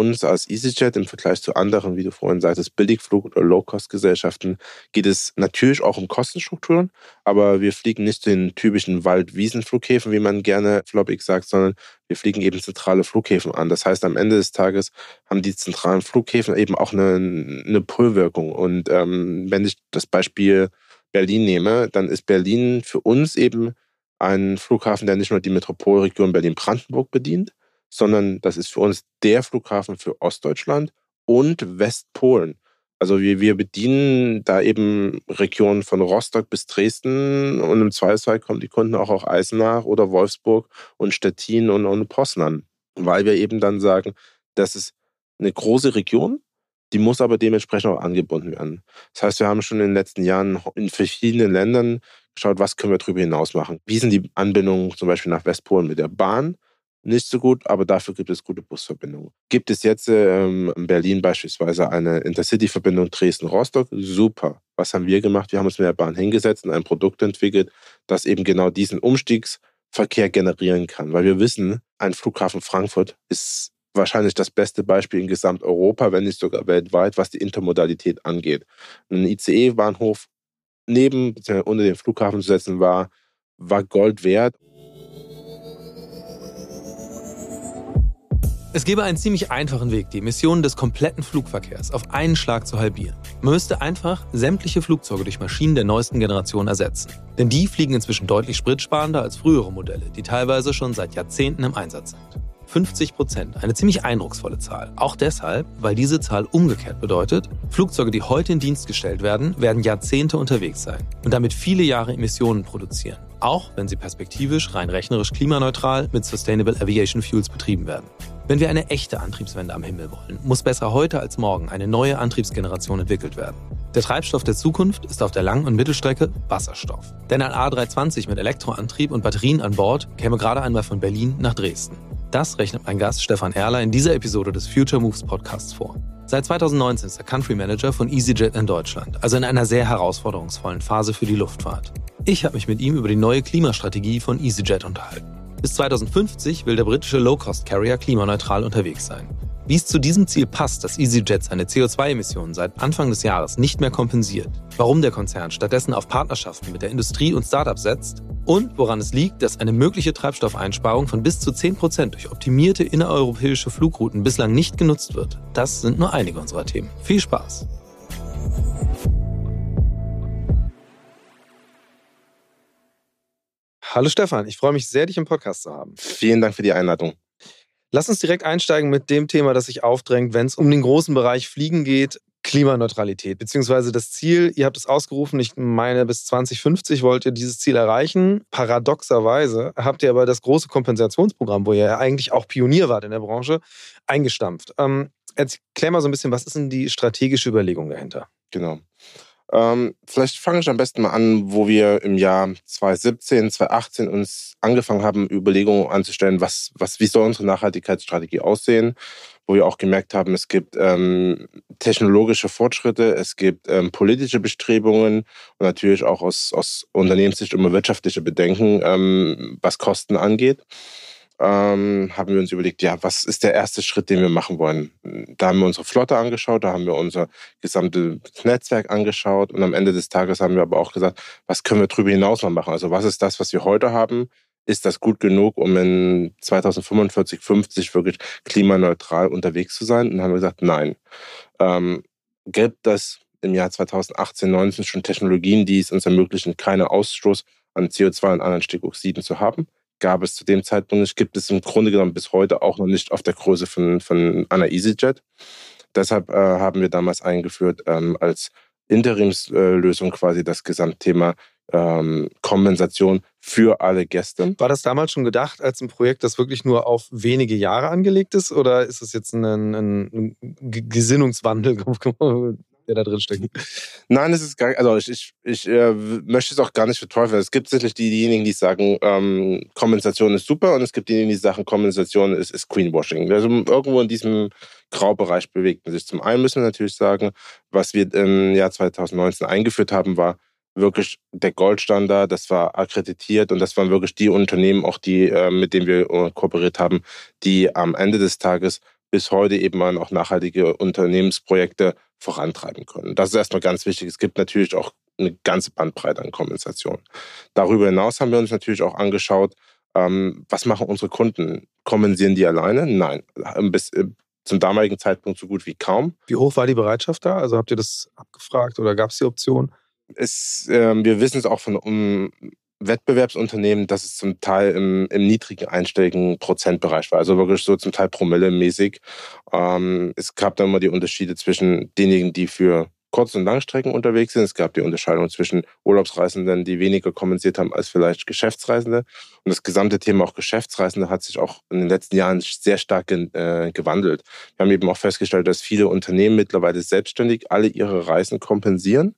Uns als EasyJet im Vergleich zu anderen, wie du vorhin sagtest, Billigflug- oder Low-Cost-Gesellschaften, geht es natürlich auch um Kostenstrukturen, aber wir fliegen nicht den typischen Wald-Wiesen-Flughäfen, wie man gerne floppig sagt, sondern wir fliegen eben zentrale Flughäfen an. Das heißt, am Ende des Tages haben die zentralen Flughäfen eben auch eine, eine Pull-Wirkung. Und ähm, wenn ich das Beispiel Berlin nehme, dann ist Berlin für uns eben ein Flughafen, der nicht nur die Metropolregion Berlin-Brandenburg bedient, sondern das ist für uns der Flughafen für Ostdeutschland und Westpolen. Also wir, wir bedienen da eben Regionen von Rostock bis Dresden und im Zweifelsfall kommen die Kunden auch aus Eisenach oder Wolfsburg und Stettin und, und Poznan, weil wir eben dann sagen, das ist eine große Region, die muss aber dementsprechend auch angebunden werden. Das heißt, wir haben schon in den letzten Jahren in verschiedenen Ländern geschaut, was können wir darüber hinaus machen. Wie sind die Anbindungen zum Beispiel nach Westpolen mit der Bahn? Nicht so gut, aber dafür gibt es gute Busverbindungen. Gibt es jetzt ähm, in Berlin beispielsweise eine Intercity-Verbindung Dresden-Rostock? Super. Was haben wir gemacht? Wir haben uns mit der Bahn hingesetzt und ein Produkt entwickelt, das eben genau diesen Umstiegsverkehr generieren kann. Weil wir wissen, ein Flughafen Frankfurt ist wahrscheinlich das beste Beispiel in Gesamteuropa, wenn nicht sogar weltweit, was die Intermodalität angeht. Ein ICE-Bahnhof neben bzw. unter den Flughafen zu setzen war, war Gold wert. Es gäbe einen ziemlich einfachen Weg, die Emissionen des kompletten Flugverkehrs auf einen Schlag zu halbieren. Man müsste einfach sämtliche Flugzeuge durch Maschinen der neuesten Generation ersetzen. Denn die fliegen inzwischen deutlich spritsparender als frühere Modelle, die teilweise schon seit Jahrzehnten im Einsatz sind. 50 Prozent, eine ziemlich eindrucksvolle Zahl. Auch deshalb, weil diese Zahl umgekehrt bedeutet, Flugzeuge, die heute in Dienst gestellt werden, werden Jahrzehnte unterwegs sein und damit viele Jahre Emissionen produzieren. Auch wenn sie perspektivisch rein rechnerisch klimaneutral mit Sustainable Aviation Fuels betrieben werden. Wenn wir eine echte Antriebswende am Himmel wollen, muss besser heute als morgen eine neue Antriebsgeneration entwickelt werden. Der Treibstoff der Zukunft ist auf der Lang- und Mittelstrecke Wasserstoff. Denn ein A320 mit Elektroantrieb und Batterien an Bord käme gerade einmal von Berlin nach Dresden. Das rechnet mein Gast Stefan Erler in dieser Episode des Future Moves Podcasts vor. Seit 2019 ist er Country Manager von EasyJet in Deutschland, also in einer sehr herausforderungsvollen Phase für die Luftfahrt. Ich habe mich mit ihm über die neue Klimastrategie von EasyJet unterhalten. Bis 2050 will der britische Low-Cost-Carrier klimaneutral unterwegs sein. Wie es zu diesem Ziel passt, dass EasyJet seine CO2-Emissionen seit Anfang des Jahres nicht mehr kompensiert, warum der Konzern stattdessen auf Partnerschaften mit der Industrie und Startups setzt und woran es liegt, dass eine mögliche Treibstoffeinsparung von bis zu 10% durch optimierte innereuropäische Flugrouten bislang nicht genutzt wird, das sind nur einige unserer Themen. Viel Spaß! Hallo Stefan, ich freue mich sehr, dich im Podcast zu haben. Vielen Dank für die Einladung. Lass uns direkt einsteigen mit dem Thema, das sich aufdrängt, wenn es um den großen Bereich Fliegen geht. Klimaneutralität, beziehungsweise das Ziel, ihr habt es ausgerufen, ich meine, bis 2050 wollt ihr dieses Ziel erreichen. Paradoxerweise habt ihr aber das große Kompensationsprogramm, wo ihr ja eigentlich auch Pionier wart in der Branche, eingestampft. Ähm, erklär mal so ein bisschen, was ist denn die strategische Überlegung dahinter? Genau. Ähm, vielleicht fange ich am besten mal an, wo wir im Jahr 2017, 2018 uns angefangen haben, Überlegungen anzustellen, was, was, wie soll unsere Nachhaltigkeitsstrategie aussehen, wo wir auch gemerkt haben, es gibt ähm, technologische Fortschritte, es gibt ähm, politische Bestrebungen und natürlich auch aus, aus Unternehmenssicht immer wirtschaftliche Bedenken, ähm, was Kosten angeht ähm, haben wir uns überlegt, ja, was ist der erste Schritt, den wir machen wollen? Da haben wir unsere Flotte angeschaut, da haben wir unser gesamtes Netzwerk angeschaut und am Ende des Tages haben wir aber auch gesagt, was können wir darüber hinaus noch machen? Also was ist das, was wir heute haben? Ist das gut genug, um in 2045, 50 wirklich klimaneutral unterwegs zu sein? Und dann haben wir gesagt, nein. Ähm, gibt es im Jahr 2018, 19 schon Technologien, die es uns ermöglichen, keinen Ausstoß an CO2 und anderen Stickoxiden zu haben? Gab es zu dem Zeitpunkt nicht, gibt es im Grunde genommen bis heute auch noch nicht auf der Größe von, von einer EasyJet. Deshalb äh, haben wir damals eingeführt ähm, als Interimslösung quasi das Gesamtthema ähm, Kompensation für alle Gäste. War das damals schon gedacht als ein Projekt, das wirklich nur auf wenige Jahre angelegt ist? Oder ist es jetzt ein, ein Gesinnungswandel der da drin steckt. Nein, es ist gar also ich, ich, ich äh, möchte es auch gar nicht verteufeln. Es gibt sicherlich die, diejenigen, die sagen, ähm, Kompensation ist super und es gibt diejenigen, die sagen, Kompensation ist, ist Greenwashing. Also irgendwo in diesem Graubereich bewegt man sich. Zum einen müssen wir natürlich sagen, was wir im Jahr 2019 eingeführt haben, war wirklich der Goldstandard, das war akkreditiert und das waren wirklich die Unternehmen, auch die, äh, mit denen wir äh, kooperiert haben, die am Ende des Tages bis heute eben auch nachhaltige Unternehmensprojekte vorantreiben können. Das ist erstmal ganz wichtig. Es gibt natürlich auch eine ganze Bandbreite an Kompensation. Darüber hinaus haben wir uns natürlich auch angeschaut, ähm, was machen unsere Kunden? Kompensieren die alleine? Nein. Bis, äh, zum damaligen Zeitpunkt so gut wie kaum. Wie hoch war die Bereitschaft da? Also habt ihr das abgefragt oder gab es die Option? Es, äh, wir wissen es auch von um, Wettbewerbsunternehmen, dass es zum Teil im, im, niedrigen einstelligen Prozentbereich war, also wirklich so zum Teil promillemäßig. Ähm, es gab dann immer die Unterschiede zwischen denjenigen, die für Kurz- und Langstrecken unterwegs sind. Es gab die Unterscheidung zwischen Urlaubsreisenden, die weniger kompensiert haben als vielleicht Geschäftsreisende. Und das gesamte Thema auch Geschäftsreisende hat sich auch in den letzten Jahren sehr stark äh, gewandelt. Wir haben eben auch festgestellt, dass viele Unternehmen mittlerweile selbstständig alle ihre Reisen kompensieren.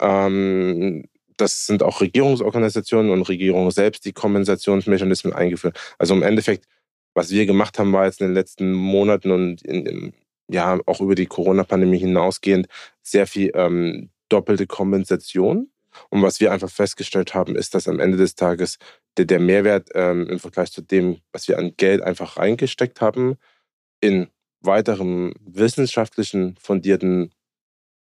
Ähm, das sind auch Regierungsorganisationen und Regierungen selbst, die Kompensationsmechanismen eingeführt. Also im Endeffekt, was wir gemacht haben, war jetzt in den letzten Monaten und in, ja auch über die Corona-Pandemie hinausgehend sehr viel ähm, doppelte Kompensation. Und was wir einfach festgestellt haben, ist, dass am Ende des Tages der, der Mehrwert ähm, im Vergleich zu dem, was wir an Geld einfach reingesteckt haben, in weiterem wissenschaftlichen fundierten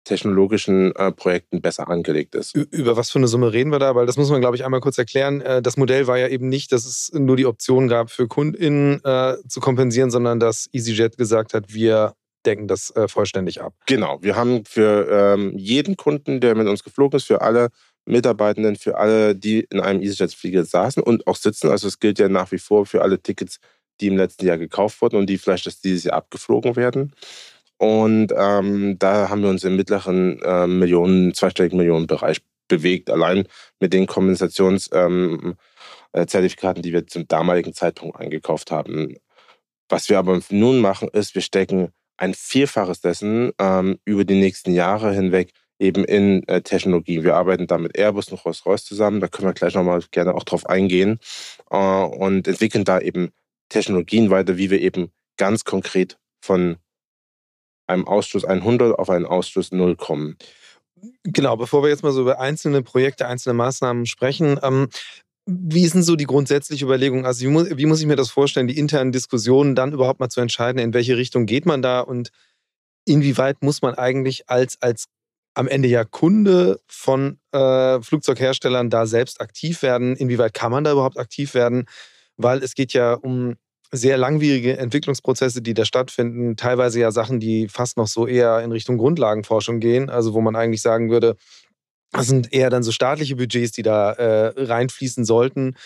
technologischen äh, Projekten besser angelegt ist. Über was für eine Summe reden wir da? Weil das muss man, glaube ich, einmal kurz erklären. Äh, das Modell war ja eben nicht, dass es nur die Option gab, für KundInnen äh, zu kompensieren, sondern dass EasyJet gesagt hat, wir decken das äh, vollständig ab. Genau. Wir haben für ähm, jeden Kunden, der mit uns geflogen ist, für alle Mitarbeitenden, für alle, die in einem EasyJet-Flieger saßen und auch sitzen, also es gilt ja nach wie vor für alle Tickets, die im letzten Jahr gekauft wurden und die vielleicht das dieses Jahr abgeflogen werden, und ähm, da haben wir uns im mittleren äh, Millionen, zweistelligen Millionenbereich bewegt, allein mit den Kompensationszertifikaten, ähm, äh, die wir zum damaligen Zeitpunkt eingekauft haben. Was wir aber nun machen, ist, wir stecken ein Vierfaches dessen ähm, über die nächsten Jahre hinweg eben in äh, Technologie. Wir arbeiten da mit Airbus und Rolls-Royce zusammen, da können wir gleich nochmal gerne auch drauf eingehen äh, und entwickeln da eben Technologien weiter, wie wir eben ganz konkret von einem Ausstoß 100 auf einen Ausstoß 0 kommen. Genau, bevor wir jetzt mal so über einzelne Projekte, einzelne Maßnahmen sprechen, ähm, wie ist denn so die grundsätzliche Überlegung? Also, wie muss, wie muss, ich mir das vorstellen, die internen Diskussionen dann überhaupt mal zu entscheiden, in welche Richtung geht man da und inwieweit muss man eigentlich als, als am Ende ja Kunde von äh, Flugzeugherstellern da selbst aktiv werden? Inwieweit kann man da überhaupt aktiv werden? Weil es geht ja um sehr langwierige Entwicklungsprozesse, die da stattfinden, teilweise ja Sachen, die fast noch so eher in Richtung Grundlagenforschung gehen, also wo man eigentlich sagen würde, das sind eher dann so staatliche Budgets, die da äh, reinfließen sollten.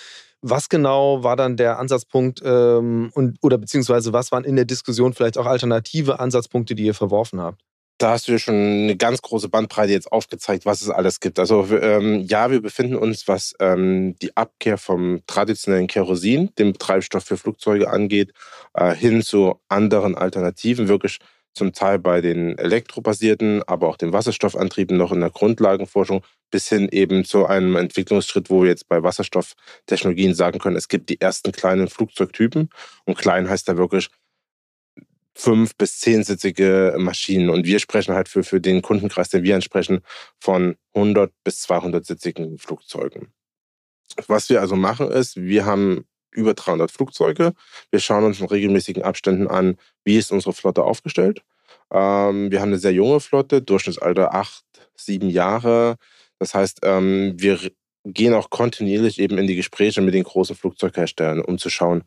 Was genau war dann der Ansatzpunkt ähm, und, oder beziehungsweise was waren in der Diskussion vielleicht auch alternative Ansatzpunkte, die ihr verworfen habt? Da hast du ja schon eine ganz große Bandbreite jetzt aufgezeigt, was es alles gibt. Also ähm, ja, wir befinden uns, was ähm, die Abkehr vom traditionellen Kerosin, dem Treibstoff für Flugzeuge angeht, äh, hin zu anderen Alternativen, wirklich zum Teil bei den elektrobasierten, aber auch den Wasserstoffantrieben noch in der Grundlagenforschung, bis hin eben zu einem Entwicklungsschritt, wo wir jetzt bei Wasserstofftechnologien sagen können, es gibt die ersten kleinen Flugzeugtypen. Und klein heißt da wirklich fünf- bis zehnsitzige Maschinen. Und wir sprechen halt für, für den Kundenkreis, den wir ansprechen, von 100 bis 200-sitzigen Flugzeugen. Was wir also machen ist, wir haben über 300 Flugzeuge. Wir schauen uns in regelmäßigen Abständen an, wie ist unsere Flotte aufgestellt. Ähm, wir haben eine sehr junge Flotte, Durchschnittsalter acht, sieben Jahre. Das heißt, ähm, wir gehen auch kontinuierlich eben in die Gespräche mit den großen Flugzeugherstellern, um zu schauen,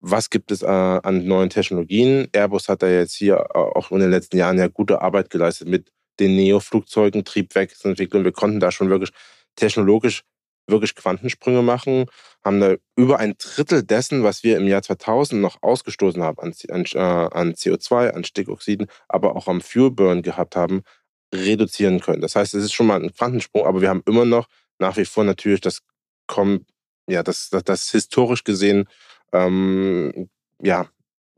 was gibt es äh, an neuen Technologien. Airbus hat da jetzt hier äh, auch in den letzten Jahren ja gute Arbeit geleistet mit den Neo-Flugzeugen, Triebwerksentwicklung. Wir konnten da schon wirklich technologisch wirklich Quantensprünge machen, haben da über ein Drittel dessen, was wir im Jahr 2000 noch ausgestoßen haben an, an, äh, an CO2, an Stickoxiden, aber auch am Fuelburn gehabt haben, reduzieren können. Das heißt, es ist schon mal ein Quantensprung, aber wir haben immer noch nach wie vor natürlich das, ja, das, das, das historisch gesehen ähm, ja,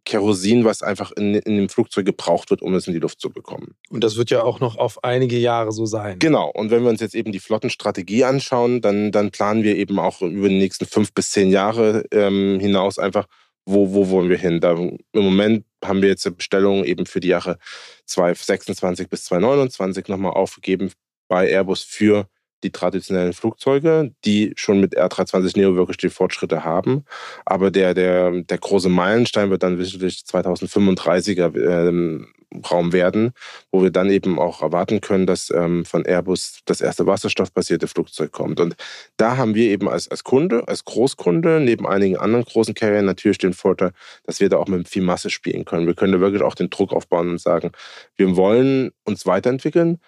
Kerosin, was einfach in, in dem Flugzeug gebraucht wird, um es in die Luft zu bekommen. Und das wird ja auch noch auf einige Jahre so sein. Genau. Und wenn wir uns jetzt eben die Flottenstrategie anschauen, dann, dann planen wir eben auch über die nächsten fünf bis zehn Jahre ähm, hinaus einfach, wo, wo wollen wir hin. Da, Im Moment haben wir jetzt Bestellungen eben für die Jahre 2026 bis 2029 nochmal aufgegeben bei Airbus für die traditionellen Flugzeuge, die schon mit R320 Neo wirklich die Fortschritte haben. Aber der, der, der große Meilenstein wird dann wirklich 2035er ähm, Raum werden, wo wir dann eben auch erwarten können, dass ähm, von Airbus das erste wasserstoffbasierte Flugzeug kommt. Und da haben wir eben als, als Kunde, als Großkunde, neben einigen anderen großen Carriern natürlich den Vorteil, dass wir da auch mit viel Masse spielen können. Wir können da wirklich auch den Druck aufbauen und sagen, wir wollen uns weiterentwickeln,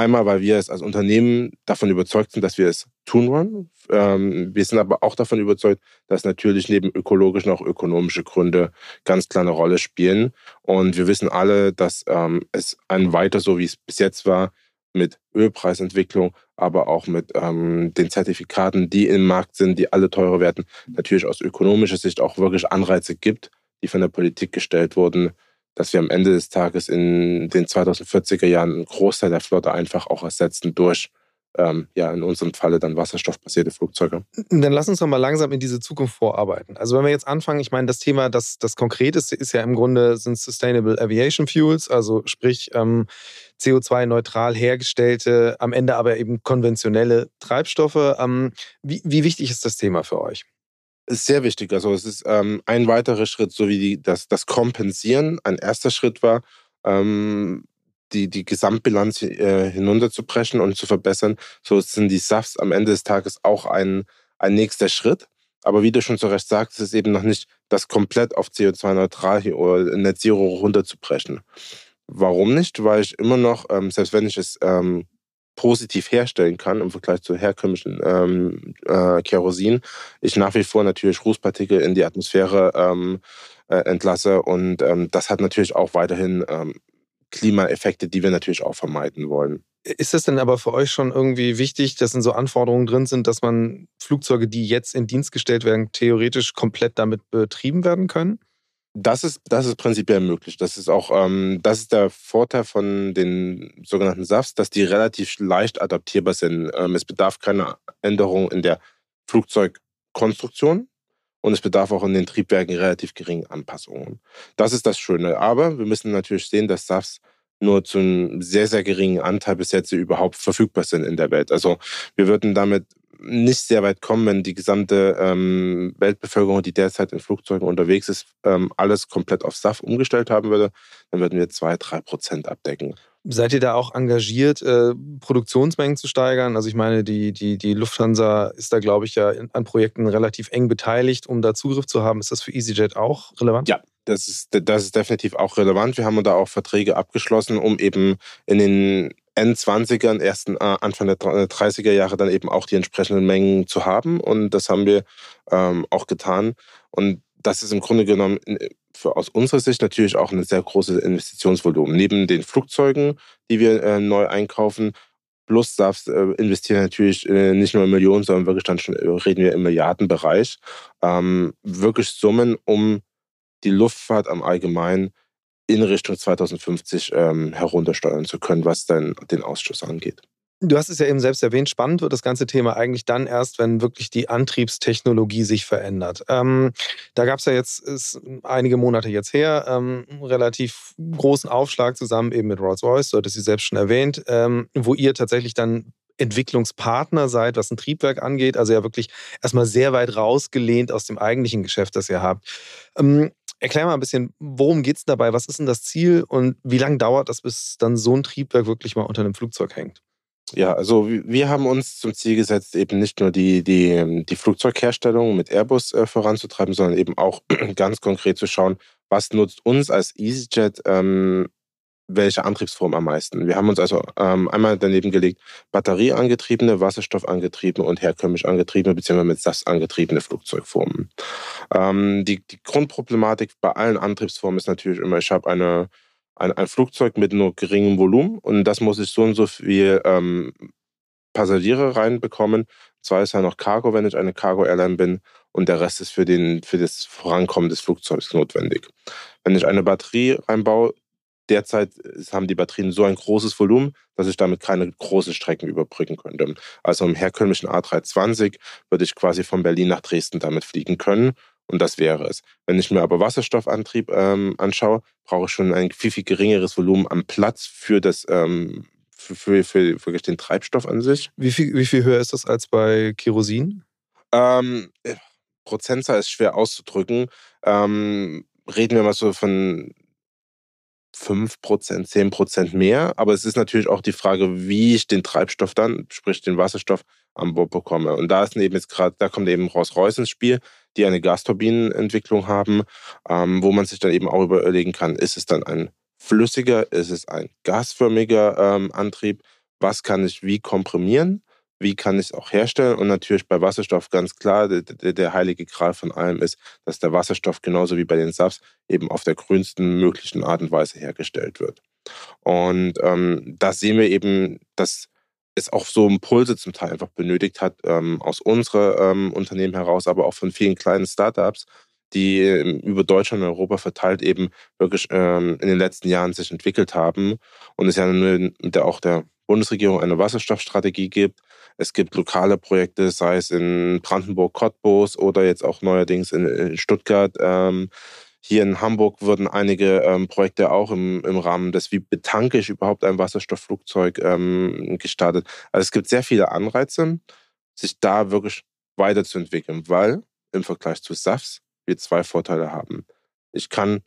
Einmal, weil wir es als Unternehmen davon überzeugt sind, dass wir es tun wollen. Ähm, wir sind aber auch davon überzeugt, dass natürlich neben ökologischen auch ökonomische Gründe ganz klar eine Rolle spielen. Und wir wissen alle, dass ähm, es ein weiter so, wie es bis jetzt war, mit Ölpreisentwicklung, aber auch mit ähm, den Zertifikaten, die im Markt sind, die alle teurer werden, natürlich aus ökonomischer Sicht auch wirklich Anreize gibt, die von der Politik gestellt wurden, dass wir am Ende des Tages in den 2040er Jahren einen Großteil der Flotte einfach auch ersetzen durch ähm, ja, in unserem Falle dann wasserstoffbasierte Flugzeuge. Dann lass uns doch mal langsam in diese Zukunft vorarbeiten. Also wenn wir jetzt anfangen, ich meine, das Thema, das, das Konkreteste ist ja im Grunde sind Sustainable Aviation Fuels, also sprich ähm, CO2-neutral hergestellte, am Ende aber eben konventionelle Treibstoffe. Ähm, wie, wie wichtig ist das Thema für euch? Ist sehr wichtig. Also es ist ähm, ein weiterer Schritt, so wie die, das, das Kompensieren ein erster Schritt war, ähm, die, die Gesamtbilanz äh, hinunterzubrechen und zu verbessern. So sind die SAFs am Ende des Tages auch ein, ein nächster Schritt. Aber wie du schon zu Recht sagst, ist es eben noch nicht das komplett auf CO2-neutral oder Net Zero runterzubrechen. Warum nicht? Weil ich immer noch, ähm, selbst wenn ich es ähm, positiv herstellen kann im Vergleich zu herkömmlichen ähm, äh, Kerosin, ich nach wie vor natürlich Rußpartikel in die Atmosphäre ähm, äh, entlasse und ähm, das hat natürlich auch weiterhin ähm, Klimaeffekte, die wir natürlich auch vermeiden wollen. Ist es denn aber für euch schon irgendwie wichtig, dass in so Anforderungen drin sind, dass man Flugzeuge, die jetzt in Dienst gestellt werden, theoretisch komplett damit betrieben werden können? Das ist, das ist prinzipiell möglich. Das ist auch, ähm, das ist der Vorteil von den sogenannten SAFs, dass die relativ leicht adaptierbar sind. Ähm, es bedarf keiner Änderung in der Flugzeugkonstruktion und es bedarf auch in den Triebwerken relativ geringen Anpassungen. Das ist das Schöne. Aber wir müssen natürlich sehen, dass SAFs nur zu einem sehr, sehr geringen Anteil bis jetzt überhaupt verfügbar sind in der Welt. Also wir würden damit nicht sehr weit kommen, wenn die gesamte ähm, Weltbevölkerung, die derzeit in Flugzeugen unterwegs ist, ähm, alles komplett auf SAF umgestellt haben würde, dann würden wir zwei, drei Prozent abdecken. Seid ihr da auch engagiert, äh, Produktionsmengen zu steigern? Also ich meine, die, die, die Lufthansa ist da, glaube ich, ja an Projekten relativ eng beteiligt, um da Zugriff zu haben. Ist das für EasyJet auch relevant? Ja, das ist, das ist definitiv auch relevant. Wir haben da auch Verträge abgeschlossen, um eben in den N20ern, ersten äh, Anfang der 30er äh, Jahre dann eben auch die entsprechenden Mengen zu haben. Und das haben wir ähm, auch getan. Und das ist im Grunde genommen für, aus unserer Sicht natürlich auch ein sehr großes Investitionsvolumen. Neben den Flugzeugen, die wir äh, neu einkaufen, plus darfst äh, investieren natürlich äh, nicht nur in Millionen, sondern wirklich dann schon reden wir im Milliardenbereich. Ähm, wirklich Summen, um die Luftfahrt am Allgemeinen in Richtung 2050 ähm, heruntersteuern zu können, was dann den Ausschuss angeht. Du hast es ja eben selbst erwähnt, spannend wird das ganze Thema eigentlich dann erst, wenn wirklich die Antriebstechnologie sich verändert. Ähm, da gab es ja jetzt ist einige Monate jetzt her ähm, relativ großen Aufschlag zusammen eben mit Rolls-Royce, du hattest sie selbst schon erwähnt, ähm, wo ihr tatsächlich dann Entwicklungspartner seid, was ein Triebwerk angeht, also ja wirklich erstmal sehr weit rausgelehnt aus dem eigentlichen Geschäft, das ihr habt. Ähm, Erklär mal ein bisschen, worum geht es dabei? Was ist denn das Ziel und wie lange dauert das, bis dann so ein Triebwerk wirklich mal unter einem Flugzeug hängt? Ja, also wir haben uns zum Ziel gesetzt, eben nicht nur die, die, die Flugzeugherstellung mit Airbus äh, voranzutreiben, sondern eben auch ganz konkret zu schauen, was nutzt uns als EasyJet ähm, welche Antriebsform am meisten. Wir haben uns also ähm, einmal daneben gelegt, batterieangetriebene, wasserstoffangetriebene und herkömmlich angetriebene bzw. mit SAS angetriebene Flugzeugformen. Ähm, die, die, Grundproblematik bei allen Antriebsformen ist natürlich immer, ich habe eine, ein, ein, Flugzeug mit nur geringem Volumen und das muss ich so und so viel ähm, Passagiere reinbekommen. Zwar ist ja noch Cargo, wenn ich eine Cargo-Airline bin. und der Rest ist für, den, für das Vorankommen des Flugzeugs notwendig. Wenn ich eine Batterie reinbaue, derzeit haben die Batterien so ein großes Volumen, dass ich damit keine großen Strecken überbrücken könnte. Also im herkömmlichen A320 würde ich quasi von Berlin nach Dresden damit fliegen können und das wäre es. Wenn ich mir aber Wasserstoffantrieb ähm, anschaue, brauche ich schon ein viel, viel geringeres Volumen am Platz für das ähm, für, für, für, für, den Treibstoff an sich. Wie viel, wie viel höher ist das als bei Kerosin? Ähm, äh, Prozentzahl ist schwer auszudrücken. Ähm, reden wir mal so von 5%, 10% mehr. Aber es ist natürlich auch die Frage, wie ich den Treibstoff dann, sprich den Wasserstoff, an Bord bekomme. Und da ist eben jetzt gerade, da kommt eben Rolls-Royce ins Spiel, die eine Gasturbinenentwicklung haben, ähm, wo man sich dann eben auch überlegen kann, ist es dann ein flüssiger, ist es ein gasförmiger ähm, Antrieb, was kann ich wie komprimieren, wie kann ich es auch herstellen und natürlich bei Wasserstoff ganz klar, der, der, der heilige Gral von allem ist, dass der Wasserstoff genauso wie bei den SAFs eben auf der grünsten möglichen Art und Weise hergestellt wird. Und ähm, da sehen wir eben, dass es auch so Impulse zum Teil einfach benötigt hat, ähm, aus unserem ähm, Unternehmen heraus, aber auch von vielen kleinen Startups, die ähm, über Deutschland und Europa verteilt eben wirklich ähm, in den letzten Jahren sich entwickelt haben. Und es ja mit der, auch der Bundesregierung eine Wasserstoffstrategie gibt. Es gibt lokale Projekte, sei es in Brandenburg, Cottbus oder jetzt auch neuerdings in, in Stuttgart. Ähm, hier in Hamburg wurden einige ähm, Projekte auch im, im Rahmen des, wie betanke ich überhaupt ein Wasserstoffflugzeug ähm, gestartet. Also es gibt sehr viele Anreize, sich da wirklich weiterzuentwickeln, weil im Vergleich zu SAFs wir zwei Vorteile haben. Ich kann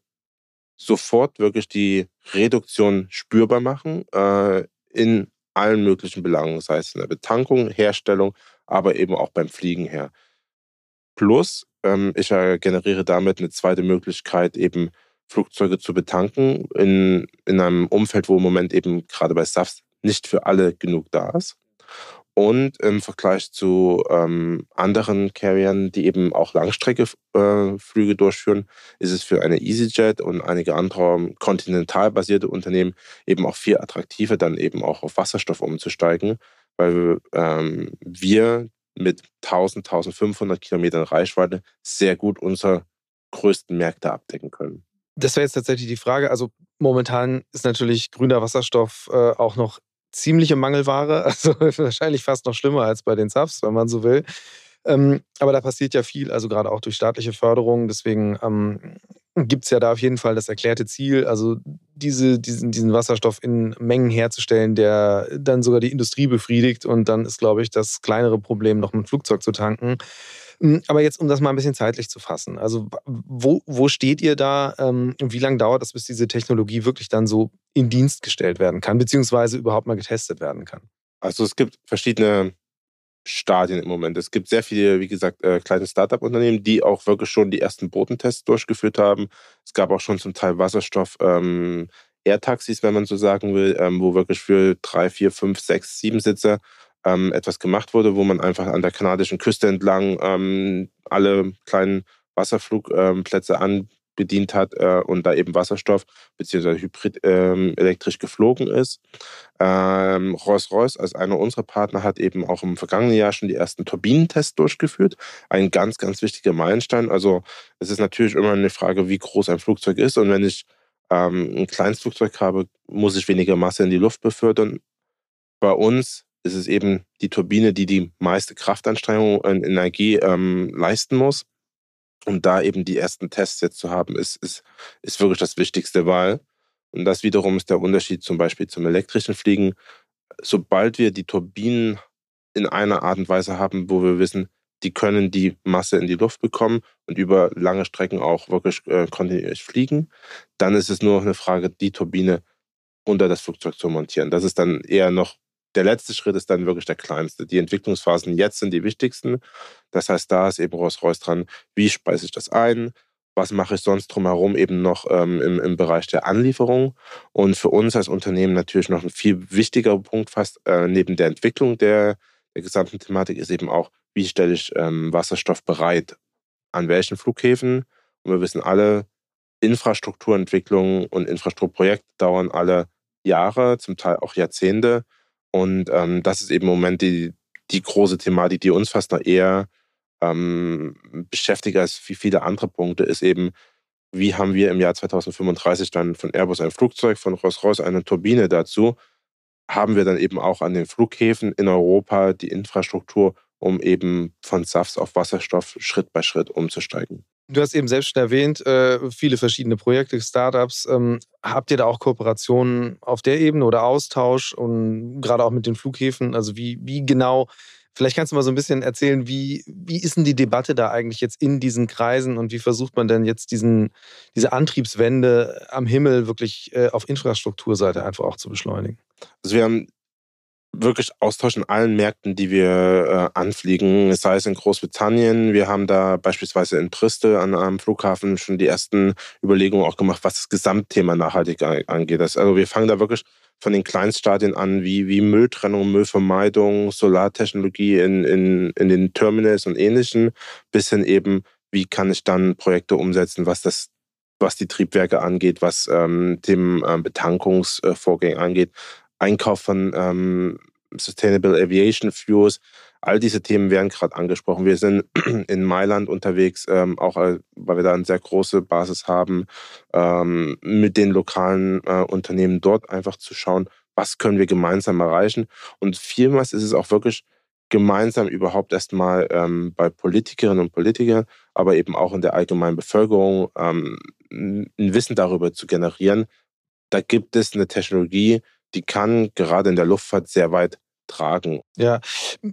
sofort wirklich die Reduktion spürbar machen äh, in allen möglichen Belangen, sei es in der Betankung, Herstellung, aber eben auch beim Fliegen her. Plus, ähm, ich generiere damit eine zweite Möglichkeit, eben Flugzeuge zu betanken in, in einem Umfeld, wo im Moment eben gerade bei SAFs nicht für alle genug da ist. Und im Vergleich zu ähm, anderen Carriern, die eben auch Langstreckeflüge äh, durchführen, ist es für eine EasyJet und einige andere kontinentalbasierte Unternehmen eben auch viel attraktiver, dann eben auch auf Wasserstoff umzusteigen, weil ähm, wir mit 1000, 1500 Kilometern Reichweite sehr gut unsere größten Märkte abdecken können. Das wäre jetzt tatsächlich die Frage. Also momentan ist natürlich grüner Wasserstoff äh, auch noch ziemliche Mangelware, also wahrscheinlich fast noch schlimmer als bei den SAFs, wenn man so will. Ähm, aber da passiert ja viel, also gerade auch durch staatliche Förderung. Deswegen ähm, gibt es ja da auf jeden Fall das erklärte Ziel, also diese, diesen, diesen Wasserstoff in Mengen herzustellen, der dann sogar die Industrie befriedigt. Und dann ist, glaube ich, das kleinere Problem, noch ein Flugzeug zu tanken. Hm, aber jetzt, um das mal ein bisschen zeitlich zu fassen. Also, wo, wo steht ihr da? Ähm, wie lange dauert das, bis diese Technologie wirklich dann so in Dienst gestellt werden kann, beziehungsweise überhaupt mal getestet werden kann? Also, es gibt verschiedene Stadien im Moment. Es gibt sehr viele, wie gesagt, äh, kleine Startup-Unternehmen, die auch wirklich schon die ersten Bodentests durchgeführt haben. Es gab auch schon zum Teil Wasserstoff. Ähm, Air-Taxis, wenn man so sagen will, ähm, wo wirklich für drei, vier, fünf, sechs, sieben Sitze ähm, etwas gemacht wurde, wo man einfach an der kanadischen Küste entlang ähm, alle kleinen Wasserflugplätze ähm, anbedient hat äh, und da eben Wasserstoff bzw. Hybrid ähm, elektrisch geflogen ist. Ähm, Rolls-Royce als einer unserer Partner hat eben auch im vergangenen Jahr schon die ersten Turbinentests durchgeführt. Ein ganz, ganz wichtiger Meilenstein. Also es ist natürlich immer eine Frage, wie groß ein Flugzeug ist und wenn ich ähm, ein kleines Flugzeug habe, muss ich weniger Masse in die Luft befördern. Bei uns ist es eben die Turbine, die die meiste Kraftanstrengung und Energie ähm, leisten muss. Und da eben die ersten Tests jetzt zu haben, ist, ist, ist wirklich das wichtigste Wahl. Und das wiederum ist der Unterschied zum Beispiel zum elektrischen Fliegen. Sobald wir die Turbinen in einer Art und Weise haben, wo wir wissen, die können die Masse in die Luft bekommen und über lange Strecken auch wirklich äh, kontinuierlich fliegen, dann ist es nur noch eine Frage, die Turbine unter das Flugzeug zu montieren. Das ist dann eher noch der letzte Schritt ist dann wirklich der kleinste. Die Entwicklungsphasen jetzt sind die wichtigsten. Das heißt, da ist eben Rolls-Royce dran, wie speise ich das ein? Was mache ich sonst drumherum eben noch ähm, im, im Bereich der Anlieferung? Und für uns als Unternehmen natürlich noch ein viel wichtiger Punkt fast äh, neben der Entwicklung der, der gesamten Thematik ist eben auch, wie stelle ich ähm, Wasserstoff bereit? An welchen Flughäfen? Und wir wissen alle, Infrastrukturentwicklung und Infrastrukturprojekte dauern alle Jahre, zum Teil auch Jahrzehnte. Und ähm, das ist eben im Moment die, die große Thematik, die uns fast noch eher ähm, beschäftigt als wie viele andere Punkte, ist eben, wie haben wir im Jahr 2035 dann von Airbus ein Flugzeug, von Rolls-Royce eine Turbine dazu, haben wir dann eben auch an den Flughäfen in Europa die Infrastruktur, um eben von SAFs auf Wasserstoff Schritt bei Schritt umzusteigen. Du hast eben selbst schon erwähnt, äh, viele verschiedene Projekte, Startups. Ähm, habt ihr da auch Kooperationen auf der Ebene oder Austausch und gerade auch mit den Flughäfen? Also wie, wie genau, vielleicht kannst du mal so ein bisschen erzählen, wie, wie ist denn die Debatte da eigentlich jetzt in diesen Kreisen und wie versucht man denn jetzt diesen, diese Antriebswende am Himmel wirklich äh, auf Infrastrukturseite einfach auch zu beschleunigen? Also wir haben wirklich Austausch in allen Märkten, die wir äh, anfliegen, sei es in Großbritannien. Wir haben da beispielsweise in Bristol an einem Flughafen schon die ersten Überlegungen auch gemacht, was das Gesamtthema Nachhaltigkeit angeht. also wir fangen da wirklich von den Kleinstadien an, wie, wie Mülltrennung, Müllvermeidung, Solartechnologie in, in, in den Terminals und ähnlichen, bis hin eben, wie kann ich dann Projekte umsetzen, was das was die Triebwerke angeht, was ähm, dem ähm, Betankungsvorgänge angeht, Einkauf von ähm, Sustainable Aviation Fuels. All diese Themen werden gerade angesprochen. Wir sind in Mailand unterwegs, ähm, auch äh, weil wir da eine sehr große Basis haben, ähm, mit den lokalen äh, Unternehmen dort einfach zu schauen, was können wir gemeinsam erreichen. Und vielmals ist es auch wirklich gemeinsam überhaupt erstmal ähm, bei Politikerinnen und Politikern, aber eben auch in der allgemeinen Bevölkerung ähm, ein Wissen darüber zu generieren. Da gibt es eine Technologie, die kann gerade in der Luftfahrt sehr weit tragen. Ja,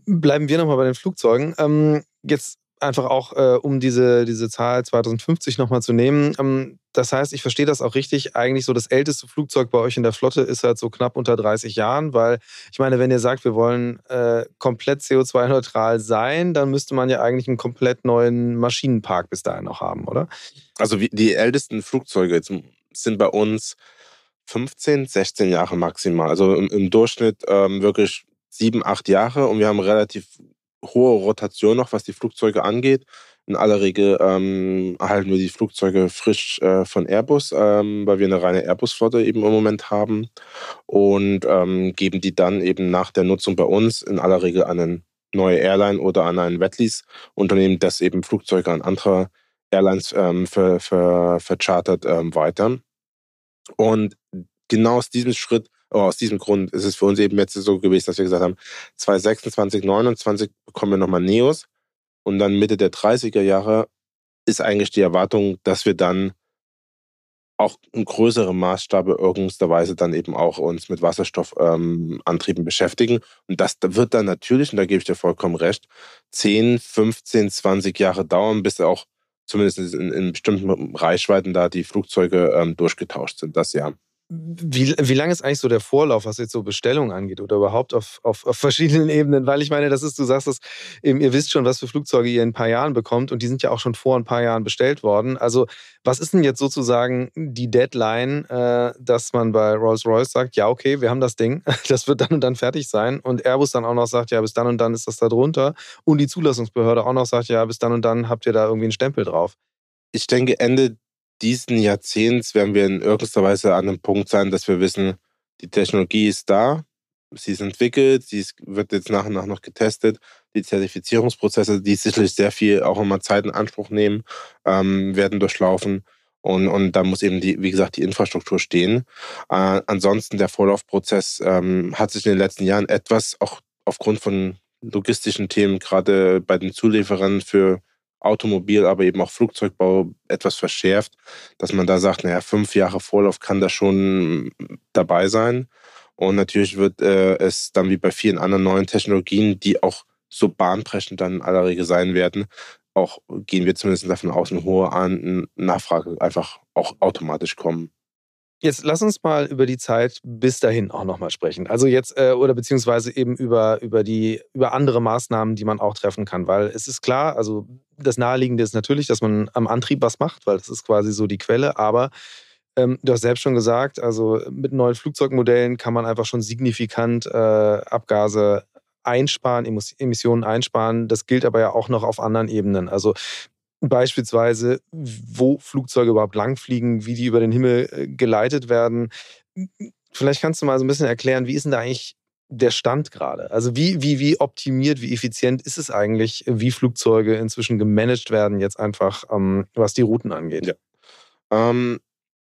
bleiben wir nochmal bei den Flugzeugen. Ähm, jetzt einfach auch, äh, um diese, diese Zahl 2050 nochmal zu nehmen. Ähm, das heißt, ich verstehe das auch richtig. Eigentlich so das älteste Flugzeug bei euch in der Flotte ist halt so knapp unter 30 Jahren, weil ich meine, wenn ihr sagt, wir wollen äh, komplett CO2-neutral sein, dann müsste man ja eigentlich einen komplett neuen Maschinenpark bis dahin noch haben, oder? Also die ältesten Flugzeuge sind bei uns 15, 16 Jahre maximal. Also im, im Durchschnitt ähm, wirklich sieben, acht Jahre und wir haben relativ hohe Rotation noch, was die Flugzeuge angeht. In aller Regel ähm, erhalten wir die Flugzeuge frisch äh, von Airbus, ähm, weil wir eine reine Airbus-Flotte eben im Moment haben und ähm, geben die dann eben nach der Nutzung bei uns in aller Regel an eine neue Airline oder an ein Wetlease-Unternehmen, das eben Flugzeuge an andere Airlines ähm, ver, ver, verchartert ähm, weiter. Und genau aus diesem Schritt, oh, aus diesem Grund ist es für uns eben jetzt so gewesen, dass wir gesagt haben, 2026, 2029 bekommen wir nochmal Neos und dann Mitte der 30er Jahre ist eigentlich die Erwartung, dass wir dann auch in größerem Maßstab irgendeiner dann eben auch uns mit Wasserstoffantrieben ähm, beschäftigen. Und das wird dann natürlich, und da gebe ich dir vollkommen recht, 10, 15, 20 Jahre dauern, bis auch zumindest in, in bestimmten Reichweiten da die Flugzeuge ähm, durchgetauscht sind, das ja. Wie, wie lange ist eigentlich so der Vorlauf, was jetzt so Bestellungen angeht oder überhaupt auf, auf, auf verschiedenen Ebenen? Weil ich meine, das ist, du sagst es, ihr wisst schon, was für Flugzeuge ihr in ein paar Jahren bekommt und die sind ja auch schon vor ein paar Jahren bestellt worden. Also, was ist denn jetzt sozusagen die Deadline, äh, dass man bei Rolls-Royce sagt, ja, okay, wir haben das Ding, das wird dann und dann fertig sein und Airbus dann auch noch sagt, ja, bis dann und dann ist das da drunter und die Zulassungsbehörde auch noch sagt, ja, bis dann und dann habt ihr da irgendwie einen Stempel drauf? Ich denke, Ende diesen Jahrzehnts werden wir in irgendeiner Weise an einem Punkt sein, dass wir wissen, die Technologie ist da, sie ist entwickelt, sie ist, wird jetzt nach und nach noch getestet. Die Zertifizierungsprozesse, die sicherlich sehr viel auch immer Zeit in Anspruch nehmen, ähm, werden durchlaufen. Und, und da muss eben, die, wie gesagt, die Infrastruktur stehen. Äh, ansonsten der Vorlaufprozess ähm, hat sich in den letzten Jahren etwas auch aufgrund von logistischen Themen, gerade bei den Zulieferern für Automobil, aber eben auch Flugzeugbau etwas verschärft, dass man da sagt, naja, fünf Jahre Vorlauf kann da schon dabei sein. Und natürlich wird äh, es dann wie bei vielen anderen neuen Technologien, die auch so bahnbrechend dann in aller Regel sein werden, auch gehen wir zumindest davon aus, eine hohe Nachfrage einfach auch automatisch kommen. Jetzt lass uns mal über die Zeit bis dahin auch nochmal sprechen. Also jetzt, äh, oder beziehungsweise eben über, über die, über andere Maßnahmen, die man auch treffen kann. Weil es ist klar, also das Naheliegende ist natürlich, dass man am Antrieb was macht, weil das ist quasi so die Quelle. Aber ähm, du hast selbst schon gesagt, also mit neuen Flugzeugmodellen kann man einfach schon signifikant äh, Abgase einsparen, Emissionen einsparen. Das gilt aber ja auch noch auf anderen Ebenen. Also Beispielsweise, wo Flugzeuge überhaupt langfliegen, wie die über den Himmel äh, geleitet werden. Vielleicht kannst du mal so ein bisschen erklären, wie ist denn da eigentlich der Stand gerade? Also wie, wie, wie optimiert, wie effizient ist es eigentlich, wie Flugzeuge inzwischen gemanagt werden, jetzt einfach, ähm, was die Routen angeht? Ja. Ähm,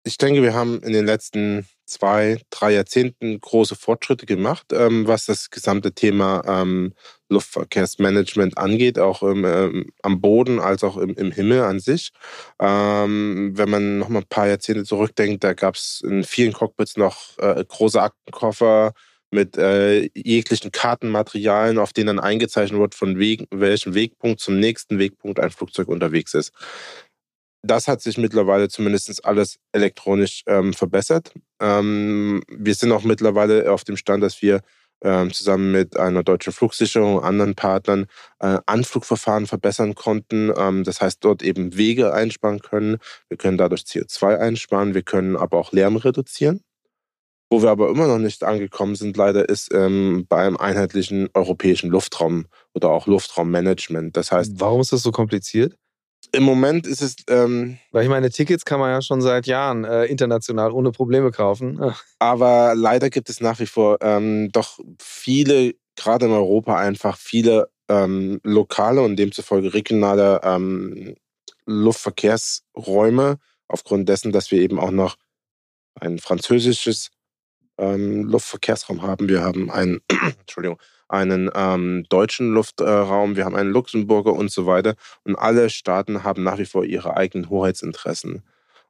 ich denke, wir haben in den letzten zwei, drei Jahrzehnten große Fortschritte gemacht, ähm, was das gesamte Thema ähm, Luftverkehrsmanagement angeht, auch ähm, am Boden als auch im, im Himmel an sich. Ähm, wenn man noch mal ein paar Jahrzehnte zurückdenkt, da gab es in vielen Cockpits noch äh, große Aktenkoffer, mit äh, jeglichen Kartenmaterialien, auf denen dann eingezeichnet wird, von Weg, welchem Wegpunkt zum nächsten Wegpunkt ein Flugzeug unterwegs ist. Das hat sich mittlerweile zumindest alles elektronisch ähm, verbessert. Ähm, wir sind auch mittlerweile auf dem Stand, dass wir ähm, zusammen mit einer deutschen Flugsicherung und anderen Partnern äh, Anflugverfahren verbessern konnten. Ähm, das heißt, dort eben Wege einsparen können. Wir können dadurch CO2 einsparen. Wir können aber auch Lärm reduzieren. Wo wir aber immer noch nicht angekommen sind, leider, ist ähm, beim einheitlichen europäischen Luftraum oder auch Luftraummanagement. Das heißt. Warum ist das so kompliziert? Im Moment ist es. Ähm, Weil ich meine, Tickets kann man ja schon seit Jahren äh, international ohne Probleme kaufen. aber leider gibt es nach wie vor ähm, doch viele, gerade in Europa, einfach viele ähm, lokale und demzufolge regionale ähm, Luftverkehrsräume, aufgrund dessen, dass wir eben auch noch ein französisches ähm, Luftverkehrsraum haben. Wir haben einen, Entschuldigung, einen ähm, deutschen Luftraum, wir haben einen Luxemburger und so weiter. Und alle Staaten haben nach wie vor ihre eigenen Hoheitsinteressen.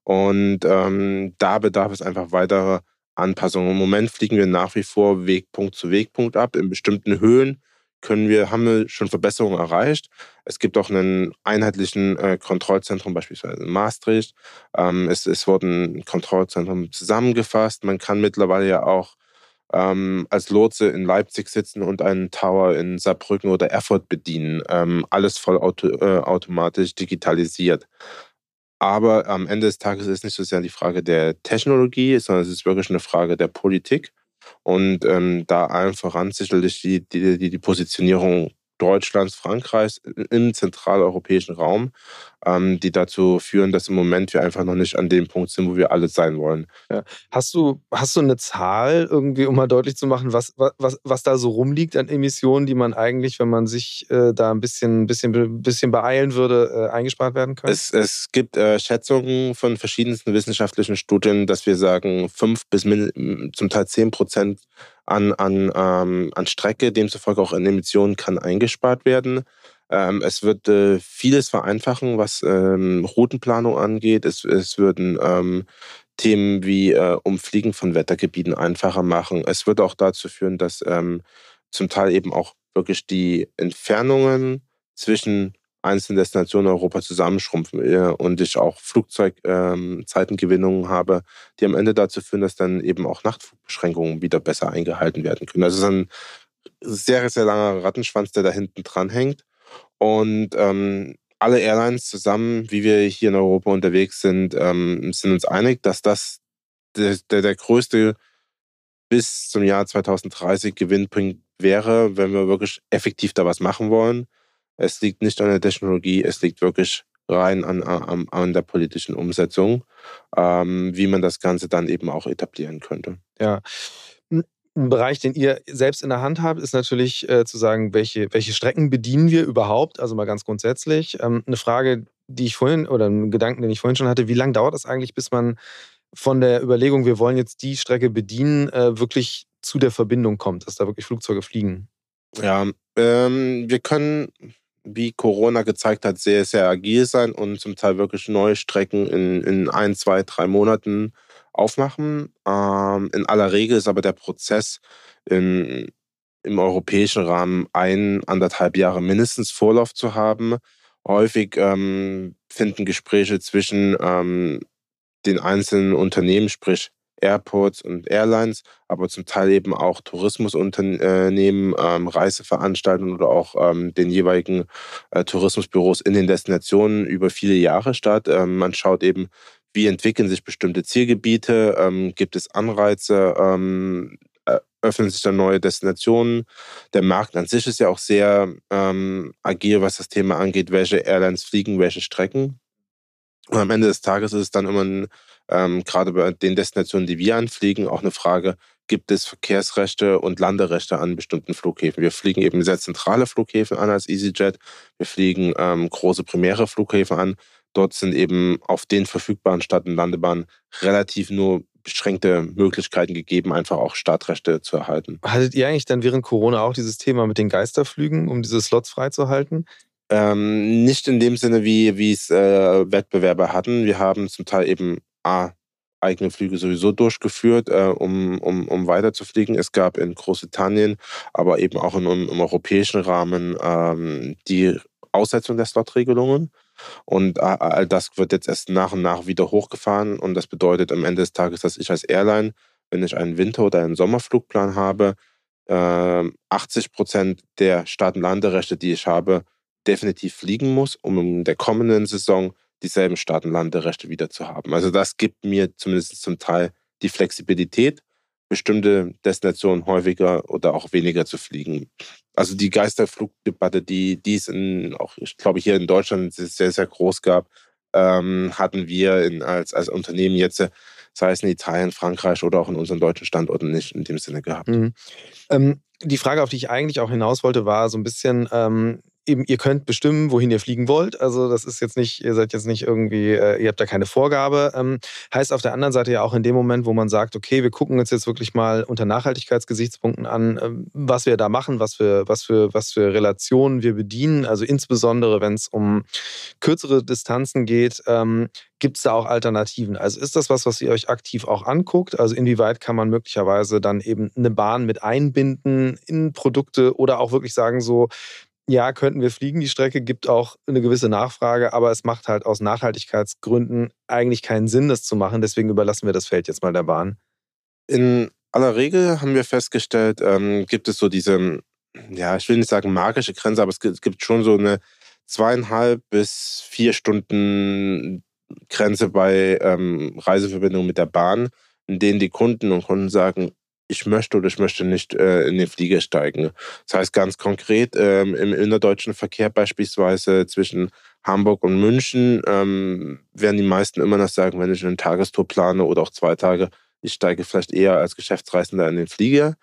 Und ähm, da bedarf es einfach weiterer Anpassungen. Im Moment fliegen wir nach wie vor Wegpunkt zu Wegpunkt ab in bestimmten Höhen können wir, haben wir schon Verbesserungen erreicht. Es gibt auch einen einheitlichen äh, Kontrollzentrum, beispielsweise in Maastricht. Ähm, es, es wurden Kontrollzentren zusammengefasst. Man kann mittlerweile ja auch ähm, als Lotse in Leipzig sitzen und einen Tower in Saarbrücken oder Erfurt bedienen. Ähm, alles voll auto, äh, automatisch digitalisiert. Aber am Ende des Tages ist nicht so sehr die Frage der Technologie, sondern es ist wirklich eine Frage der Politik. Und ähm, da allen voran sicherlich die, die, die, die Positionierung Deutschlands, Frankreichs im zentraleuropäischen Raum, ähm, die dazu führen, dass im Moment wir einfach noch nicht an dem Punkt sind, wo wir alle sein wollen. Ja. Hast, du, hast du eine Zahl irgendwie, um mal deutlich zu machen, was, was, was da so rumliegt an Emissionen, die man eigentlich, wenn man sich äh, da ein bisschen, bisschen, bisschen beeilen würde, äh, eingespart werden können? Es, es gibt äh, Schätzungen von verschiedensten wissenschaftlichen Studien, dass wir sagen, fünf bis zum Teil zehn Prozent an, an, ähm, an Strecke, demzufolge auch an Emissionen kann eingespart werden. Ähm, es wird äh, vieles vereinfachen, was ähm, Routenplanung angeht. Es, es würden ähm, Themen wie äh, Umfliegen von Wettergebieten einfacher machen. Es wird auch dazu führen, dass ähm, zum Teil eben auch wirklich die Entfernungen zwischen einzelnen Destinationen in Europa zusammenschrumpfen und ich auch Flugzeugzeitengewinnungen ähm, habe, die am Ende dazu führen, dass dann eben auch Nachtflugbeschränkungen wieder besser eingehalten werden können. Also es ist ein sehr, sehr langer Rattenschwanz, der da hinten dran hängt. Und ähm, alle Airlines zusammen, wie wir hier in Europa unterwegs sind, ähm, sind uns einig, dass das der, der, der größte bis zum Jahr 2030 Gewinnpunkt wäre, wenn wir wirklich effektiv da was machen wollen. Es liegt nicht an der Technologie, es liegt wirklich rein an, an, an der politischen Umsetzung, ähm, wie man das Ganze dann eben auch etablieren könnte. Ja. Ein Bereich, den ihr selbst in der Hand habt, ist natürlich äh, zu sagen, welche, welche Strecken bedienen wir überhaupt, also mal ganz grundsätzlich. Ähm, eine Frage, die ich vorhin, oder einen Gedanken, den ich vorhin schon hatte, wie lange dauert es eigentlich, bis man von der Überlegung, wir wollen jetzt die Strecke bedienen, äh, wirklich zu der Verbindung kommt, dass da wirklich Flugzeuge fliegen? Ja, ähm, wir können wie Corona gezeigt hat, sehr, sehr agil sein und zum Teil wirklich neue Strecken in, in ein, zwei, drei Monaten aufmachen. Ähm, in aller Regel ist aber der Prozess in, im europäischen Rahmen ein, anderthalb Jahre mindestens Vorlauf zu haben. Häufig ähm, finden Gespräche zwischen ähm, den einzelnen Unternehmen, sprich Airports und Airlines, aber zum Teil eben auch Tourismusunternehmen, ähm, Reiseveranstaltungen oder auch ähm, den jeweiligen äh, Tourismusbüros in den Destinationen über viele Jahre statt. Ähm, man schaut eben, wie entwickeln sich bestimmte Zielgebiete, ähm, gibt es Anreize, ähm, öffnen sich dann neue Destinationen. Der Markt an sich ist ja auch sehr ähm, agil, was das Thema angeht, welche Airlines fliegen, welche Strecken. Und am Ende des Tages ist es dann immer ein, ähm, gerade bei den Destinationen, die wir anfliegen, auch eine Frage, gibt es Verkehrsrechte und Landerechte an bestimmten Flughäfen. Wir fliegen eben sehr zentrale Flughäfen an als EasyJet. Wir fliegen ähm, große primäre Flughäfen an. Dort sind eben auf den verfügbaren Stadt- und Landebahnen relativ nur beschränkte Möglichkeiten gegeben, einfach auch Startrechte zu erhalten. Hattet ihr eigentlich dann während Corona auch dieses Thema mit den Geisterflügen, um diese Slots freizuhalten? Ähm, nicht in dem Sinne, wie, wie es äh, Wettbewerber hatten. Wir haben zum Teil eben A, eigene Flüge sowieso durchgeführt, äh, um, um, um weiterzufliegen. Es gab in Großbritannien, aber eben auch in, im, europäischen Rahmen ähm, die Aussetzung der Slotregelungen. Und all das wird jetzt erst nach und nach wieder hochgefahren. Und das bedeutet am Ende des Tages, dass ich als Airline, wenn ich einen Winter- oder einen Sommerflugplan habe, 80 ähm, Prozent der Start- und Landerechte, die ich habe, definitiv fliegen muss, um in der kommenden Saison dieselben Start- und Landerechte wieder zu haben. Also das gibt mir zumindest zum Teil die Flexibilität, bestimmte Destinationen häufiger oder auch weniger zu fliegen. Also die Geisterflugdebatte, die, die es in, auch, ich glaube, hier in Deutschland sehr, sehr groß gab, ähm, hatten wir in, als, als Unternehmen jetzt, sei es in Italien, Frankreich oder auch in unseren deutschen Standorten nicht in dem Sinne gehabt. Mhm. Ähm, die Frage, auf die ich eigentlich auch hinaus wollte, war so ein bisschen, ähm, eben, ihr könnt bestimmen, wohin ihr fliegen wollt. Also das ist jetzt nicht, ihr seid jetzt nicht irgendwie, äh, ihr habt da keine Vorgabe. Ähm, heißt auf der anderen Seite ja auch in dem Moment, wo man sagt, okay, wir gucken uns jetzt wirklich mal unter Nachhaltigkeitsgesichtspunkten an, ähm, was wir da machen, was für, was für, was für Relationen wir bedienen. Also insbesondere, wenn es um kürzere Distanzen geht, ähm, gibt es da auch Alternativen? Also ist das was, was ihr euch aktiv auch anguckt? Also inwieweit kann man möglicherweise dann eben eine Bahn mit einbinden in Produkte oder auch wirklich sagen, so, ja, könnten wir fliegen, die Strecke, gibt auch eine gewisse Nachfrage, aber es macht halt aus Nachhaltigkeitsgründen eigentlich keinen Sinn, das zu machen. Deswegen überlassen wir das Feld jetzt mal der Bahn. In aller Regel haben wir festgestellt, ähm, gibt es so diese, ja, ich will nicht sagen magische Grenze, aber es gibt, schon so eine zweieinhalb bis vier Stunden Grenze bei ähm, Reiseverbindungen mit der Bahn, in denen die Kunden und Kunden sagen, ich möchte oder ich möchte nicht äh, in den Flieger steigen. Das heißt ganz konkret, ähm, im innerdeutschen Verkehr beispielsweise zwischen Hamburg und München ähm, werden die meisten immer noch sagen, wenn ich eine Tagestour plane oder auch zwei Tage, ich steige vielleicht eher als Geschäftsreisender in den Flieger,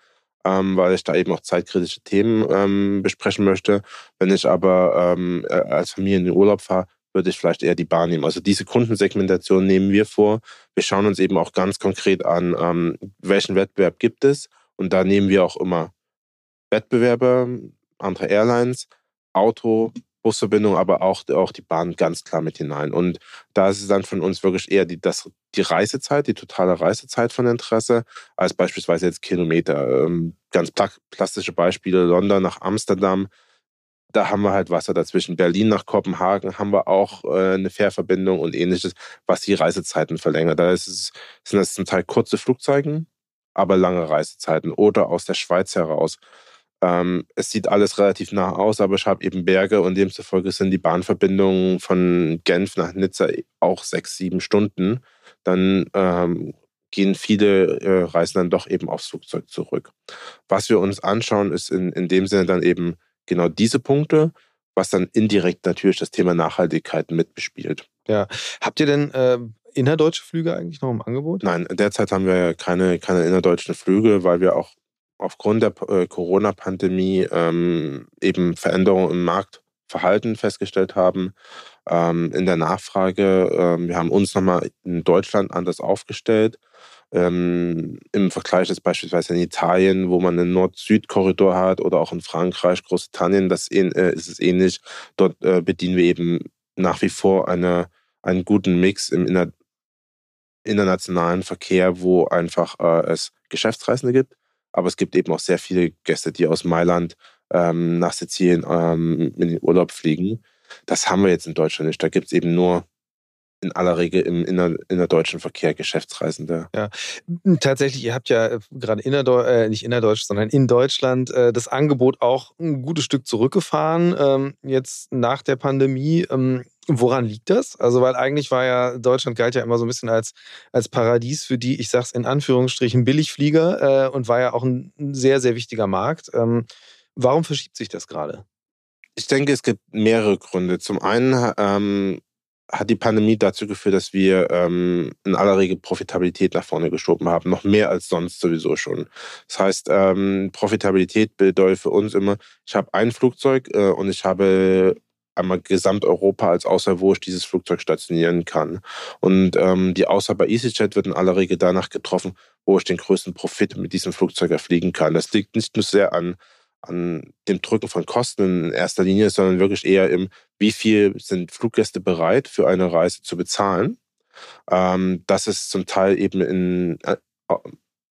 ähm, weil ich da eben auch zeitkritische Themen ähm, besprechen möchte. Wenn ich aber ähm, äh, als Familie in den Urlaub fahre, würde ich vielleicht eher die Bahn nehmen. Also diese Kundensegmentation nehmen wir vor. Wir schauen uns eben auch ganz konkret an, ähm, welchen Wettbewerb gibt es. Und da nehmen wir auch immer Wettbewerber, andere Airlines, Auto, Busverbindung, aber auch, auch die Bahn ganz klar mit hinein. Und da ist es dann von uns wirklich eher die, das, die Reisezeit, die totale Reisezeit von Interesse, als beispielsweise jetzt Kilometer. Ähm, ganz plastische Beispiele, London nach Amsterdam da haben wir halt Wasser dazwischen. Berlin nach Kopenhagen haben wir auch äh, eine Fährverbindung und ähnliches, was die Reisezeiten verlängert. Da ist es, sind das zum Teil kurze Flugzeuge, aber lange Reisezeiten. Oder aus der Schweiz heraus. Ähm, es sieht alles relativ nah aus, aber ich habe eben Berge und demzufolge sind die Bahnverbindungen von Genf nach Nizza auch sechs, sieben Stunden. Dann ähm, gehen viele äh, Reisen dann doch eben aufs Flugzeug zurück. Was wir uns anschauen, ist in, in dem Sinne dann eben genau diese Punkte, was dann indirekt natürlich das Thema Nachhaltigkeit mitbespielt. Ja. Habt ihr denn äh, innerdeutsche Flüge eigentlich noch im Angebot? Nein, derzeit haben wir keine, keine innerdeutschen Flüge, weil wir auch aufgrund der äh, Corona-Pandemie ähm, eben Veränderungen im Marktverhalten festgestellt haben. Ähm, in der Nachfrage, ähm, wir haben uns nochmal in Deutschland anders aufgestellt ähm, Im Vergleich jetzt beispielsweise in Italien, wo man einen Nord-Süd-Korridor hat oder auch in Frankreich, Großbritannien, das äh, ist es ähnlich. Dort äh, bedienen wir eben nach wie vor eine, einen guten Mix im inner, internationalen Verkehr, wo einfach äh, es Geschäftsreisende gibt. Aber es gibt eben auch sehr viele Gäste, die aus Mailand ähm, nach Sizilien ähm, in den Urlaub fliegen. Das haben wir jetzt in Deutschland nicht. Da gibt es eben nur in aller Regel im inner, innerdeutschen Verkehr Geschäftsreisende. Ja, tatsächlich, ihr habt ja äh, gerade innerdeu äh, nicht innerdeutsch, sondern in Deutschland äh, das Angebot auch ein gutes Stück zurückgefahren, ähm, jetzt nach der Pandemie. Ähm, woran liegt das? Also, weil eigentlich war ja, Deutschland galt ja immer so ein bisschen als, als Paradies für die, ich sag's in Anführungsstrichen, Billigflieger äh, und war ja auch ein sehr, sehr wichtiger Markt. Ähm, warum verschiebt sich das gerade? Ich denke, es gibt mehrere Gründe. Zum einen ähm, hat die Pandemie dazu geführt, dass wir ähm, in aller Regel Profitabilität nach vorne geschoben haben, noch mehr als sonst sowieso schon. Das heißt, ähm, Profitabilität bedeutet für uns immer, ich habe ein Flugzeug äh, und ich habe einmal Gesamteuropa als Auswahl, wo ich dieses Flugzeug stationieren kann. Und ähm, die Auswahl bei EasyJet wird in aller Regel danach getroffen, wo ich den größten Profit mit diesem Flugzeug erfliegen kann. Das liegt nicht nur sehr an an dem Drücken von Kosten in erster Linie, sondern wirklich eher im, wie viel sind Fluggäste bereit für eine Reise zu bezahlen. Ähm, das ist zum Teil eben in, äh,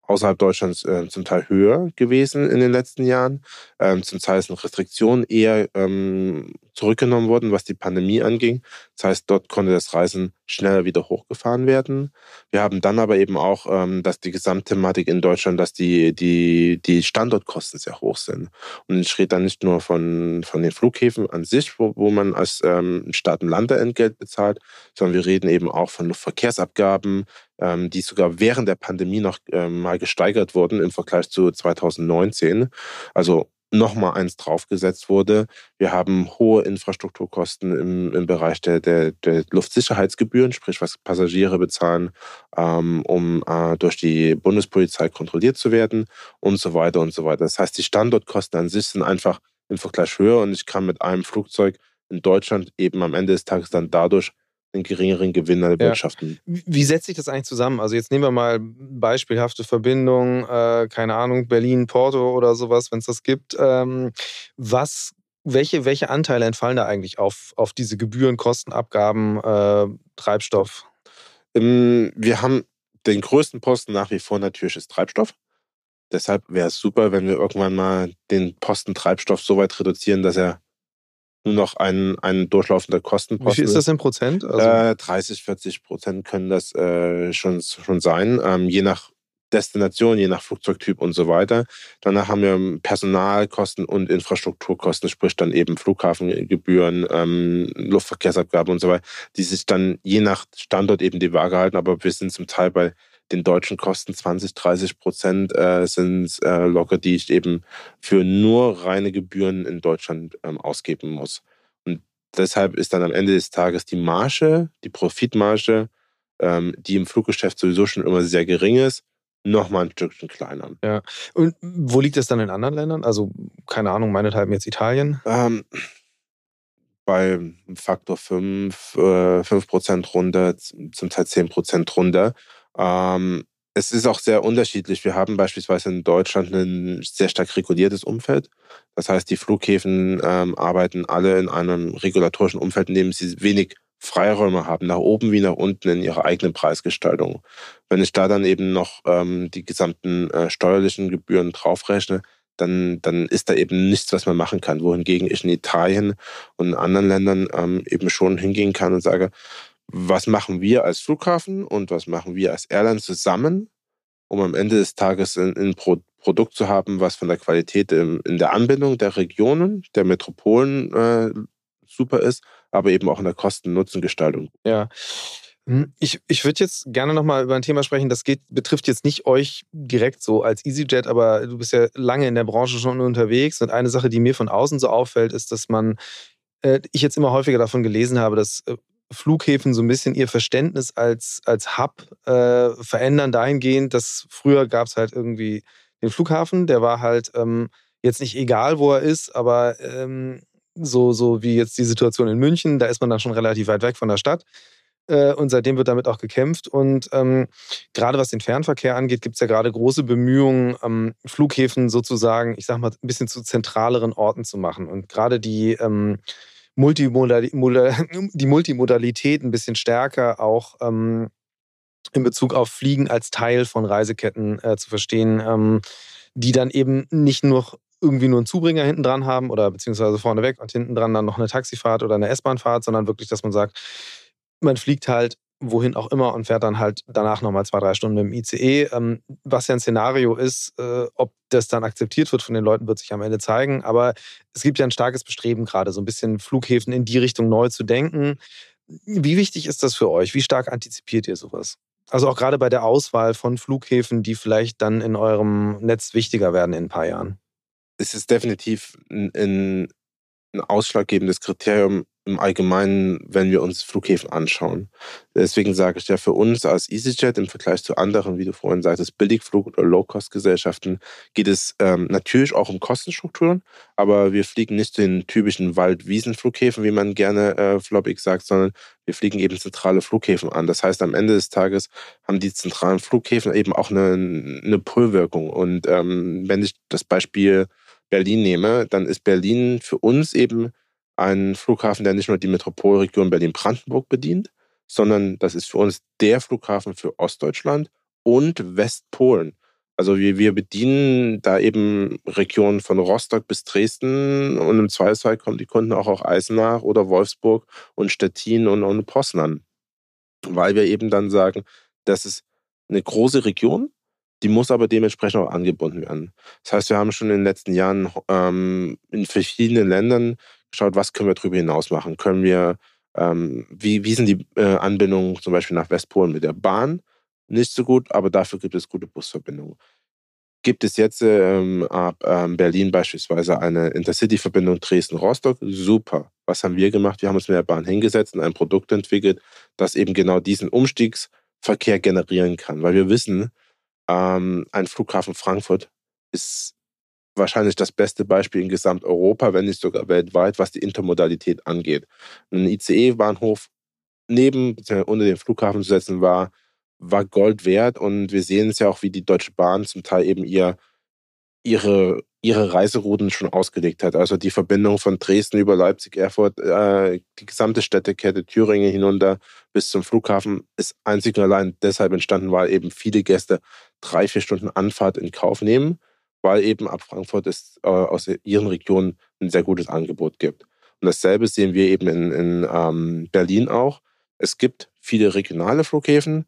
außerhalb Deutschlands äh, zum Teil höher gewesen in den letzten Jahren. Ähm, zum Teil sind Restriktionen eher ähm, zurückgenommen worden, was die Pandemie anging. Das heißt, dort konnte das Reisen schneller wieder hochgefahren werden. Wir haben dann aber eben auch, ähm, dass die Gesamtthematik in Deutschland, dass die, die, die Standortkosten sehr hoch sind. Und ich rede dann nicht nur von, von den Flughäfen an sich, wo, wo man als ähm, Staat ein Landeentgelt bezahlt, sondern wir reden eben auch von Luftverkehrsabgaben, ähm, die sogar während der Pandemie noch ähm, mal gesteigert wurden im Vergleich zu 2019. Also nochmal eins draufgesetzt wurde. Wir haben hohe Infrastrukturkosten im, im Bereich der, der, der Luftsicherheitsgebühren, sprich was Passagiere bezahlen, ähm, um äh, durch die Bundespolizei kontrolliert zu werden und so weiter und so weiter. Das heißt, die Standortkosten an sich sind einfach im Vergleich höher und ich kann mit einem Flugzeug in Deutschland eben am Ende des Tages dann dadurch einen geringeren Gewinn erwirtschaften. Ja. Wie setzt sich das eigentlich zusammen? Also jetzt nehmen wir mal beispielhafte Verbindung, äh, keine Ahnung, Berlin-Porto oder sowas, wenn es das gibt. Ähm, was, welche, welche Anteile entfallen da eigentlich auf, auf diese Gebühren, Kostenabgaben, äh, Treibstoff? Ähm, wir haben den größten Posten nach wie vor natürlich ist Treibstoff. Deshalb wäre es super, wenn wir irgendwann mal den Posten Treibstoff so weit reduzieren, dass er nur noch ein, ein durchlaufender Kostenposten. Wie viel ist das in Prozent? Also äh, 30, 40 Prozent können das äh, schon, schon sein, ähm, je nach Destination, je nach Flugzeugtyp und so weiter. Danach haben wir Personalkosten und Infrastrukturkosten, sprich dann eben Flughafengebühren, ähm, Luftverkehrsabgaben und so weiter, die sich dann je nach Standort eben die Waage halten. Aber wir sind zum Teil bei den deutschen Kosten 20, 30 Prozent äh, sind äh, locker, die ich eben für nur reine Gebühren in Deutschland ähm, ausgeben muss. Und deshalb ist dann am Ende des Tages die Marge, die Profitmarge, ähm, die im Fluggeschäft sowieso schon immer sehr gering ist, nochmal ein Stückchen kleiner. Ja. Und wo liegt das dann in anderen Ländern? Also, keine Ahnung, meinethalb jetzt Italien? Ähm, bei Faktor 5, äh, 5% runter, zum Teil 10% runter. Ähm, es ist auch sehr unterschiedlich. Wir haben beispielsweise in Deutschland ein sehr stark reguliertes Umfeld. Das heißt, die Flughäfen ähm, arbeiten alle in einem regulatorischen Umfeld, in dem sie wenig Freiräume haben, nach oben wie nach unten in ihrer eigenen Preisgestaltung. Wenn ich da dann eben noch ähm, die gesamten äh, steuerlichen Gebühren draufrechne, dann, dann ist da eben nichts, was man machen kann. Wohingegen ich in Italien und in anderen Ländern ähm, eben schon hingehen kann und sage, was machen wir als Flughafen und was machen wir als Airline zusammen, um am Ende des Tages ein, ein Pro Produkt zu haben, was von der Qualität in, in der Anbindung der Regionen, der Metropolen äh, super ist, aber eben auch in der Kosten-Nutzen-Gestaltung. Ja. Hm, ich, ich würde jetzt gerne nochmal über ein Thema sprechen, das geht, betrifft jetzt nicht euch direkt so als EasyJet, aber du bist ja lange in der Branche schon unterwegs und eine Sache, die mir von außen so auffällt, ist, dass man, äh, ich jetzt immer häufiger davon gelesen habe, dass äh, Flughäfen so ein bisschen ihr Verständnis als, als Hub äh, verändern dahingehend, dass früher gab es halt irgendwie den Flughafen, der war halt ähm, jetzt nicht egal, wo er ist, aber ähm, so, so wie jetzt die Situation in München, da ist man dann schon relativ weit weg von der Stadt. Äh, und seitdem wird damit auch gekämpft. Und ähm, gerade was den Fernverkehr angeht, gibt es ja gerade große Bemühungen, ähm, Flughäfen sozusagen, ich sag mal, ein bisschen zu zentraleren Orten zu machen. Und gerade die ähm, Die Multimodalität ein bisschen stärker auch ähm, in Bezug auf Fliegen als Teil von Reiseketten äh, zu verstehen, ähm, die dann eben nicht nur irgendwie nur einen Zubringer hinten dran haben oder beziehungsweise vorneweg und hinten dran dann noch eine Taxifahrt oder eine S-Bahnfahrt, sondern wirklich, dass man sagt, man fliegt halt wohin auch immer und fährt dann halt danach nochmal zwei, drei Stunden dem ICE. Ähm, was ja ein Szenario ist, äh, ob das dann akzeptiert wird von den Leuten, wird sich am Ende zeigen. Aber es gibt ja ein starkes Bestreben gerade, so ein bisschen Flughäfen in die Richtung neu zu denken. Wie wichtig ist das für euch? Wie stark antizipiert ihr sowas? Also auch gerade bei der Auswahl von Flughäfen, die vielleicht dann in eurem Netz wichtiger werden in ein paar Jahren. Es ist definitiv ein, ein ausschlaggebendes Kriterium, im Allgemeinen, wenn wir uns Flughäfen anschauen. Deswegen sage ich ja, für uns als EasyJet im Vergleich zu anderen, wie du vorhin sagtest, Billigflug- oder Low-Cost-Gesellschaften, geht es ähm, natürlich auch um Kostenstrukturen, aber wir fliegen nicht den typischen Wald-Wiesen-Flughäfen, wie man gerne äh, floppig sagt, sondern wir fliegen eben zentrale Flughäfen an. Das heißt, am Ende des Tages haben die zentralen Flughäfen eben auch eine, eine Pull-Wirkung. Und ähm, wenn ich das Beispiel Berlin nehme, dann ist Berlin für uns eben ein Flughafen, der nicht nur die Metropolregion Berlin-Brandenburg bedient, sondern das ist für uns der Flughafen für Ostdeutschland und Westpolen. Also wir, wir bedienen da eben Regionen von Rostock bis Dresden und im Zweifelsfall kommen die Kunden auch aus Eisenach oder Wolfsburg und Stettin und, und Poznan. Weil wir eben dann sagen, das ist eine große Region, die muss aber dementsprechend auch angebunden werden. Das heißt, wir haben schon in den letzten Jahren ähm, in verschiedenen Ländern geschaut, was können wir darüber hinaus machen. Können wir, ähm, wie, wie sind die äh, Anbindungen zum Beispiel nach Westpolen mit der Bahn? Nicht so gut, aber dafür gibt es gute Busverbindungen. Gibt es jetzt ähm, ab ähm, Berlin beispielsweise eine Intercity-Verbindung Dresden-Rostock? Super. Was haben wir gemacht? Wir haben uns mit der Bahn hingesetzt und ein Produkt entwickelt, das eben genau diesen Umstiegsverkehr generieren kann. Weil wir wissen, ähm, ein Flughafen Frankfurt ist wahrscheinlich das beste Beispiel in Gesamteuropa, wenn nicht sogar weltweit, was die Intermodalität angeht. Ein ICE-Bahnhof neben bzw. unter dem Flughafen zu setzen war, war Gold wert und wir sehen es ja auch, wie die Deutsche Bahn zum Teil eben ihr, ihre, ihre Reiserouten schon ausgelegt hat. Also die Verbindung von Dresden über Leipzig, Erfurt, äh, die gesamte Städtekette Thüringen hinunter bis zum Flughafen ist einzig und allein deshalb entstanden, weil eben viele Gäste drei, vier Stunden Anfahrt in Kauf nehmen weil eben ab Frankfurt es äh, aus ihren Regionen ein sehr gutes Angebot gibt. Und dasselbe sehen wir eben in, in ähm, Berlin auch. Es gibt viele regionale Flughäfen,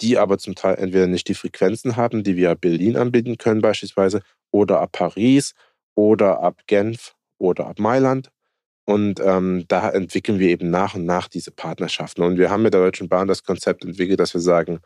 die aber zum Teil entweder nicht die Frequenzen haben, die wir ab Berlin anbieten können beispielsweise, oder ab Paris oder ab Genf oder ab Mailand. Und ähm, da entwickeln wir eben nach und nach diese Partnerschaften. Und wir haben mit der Deutschen Bahn das Konzept entwickelt, dass wir sagen,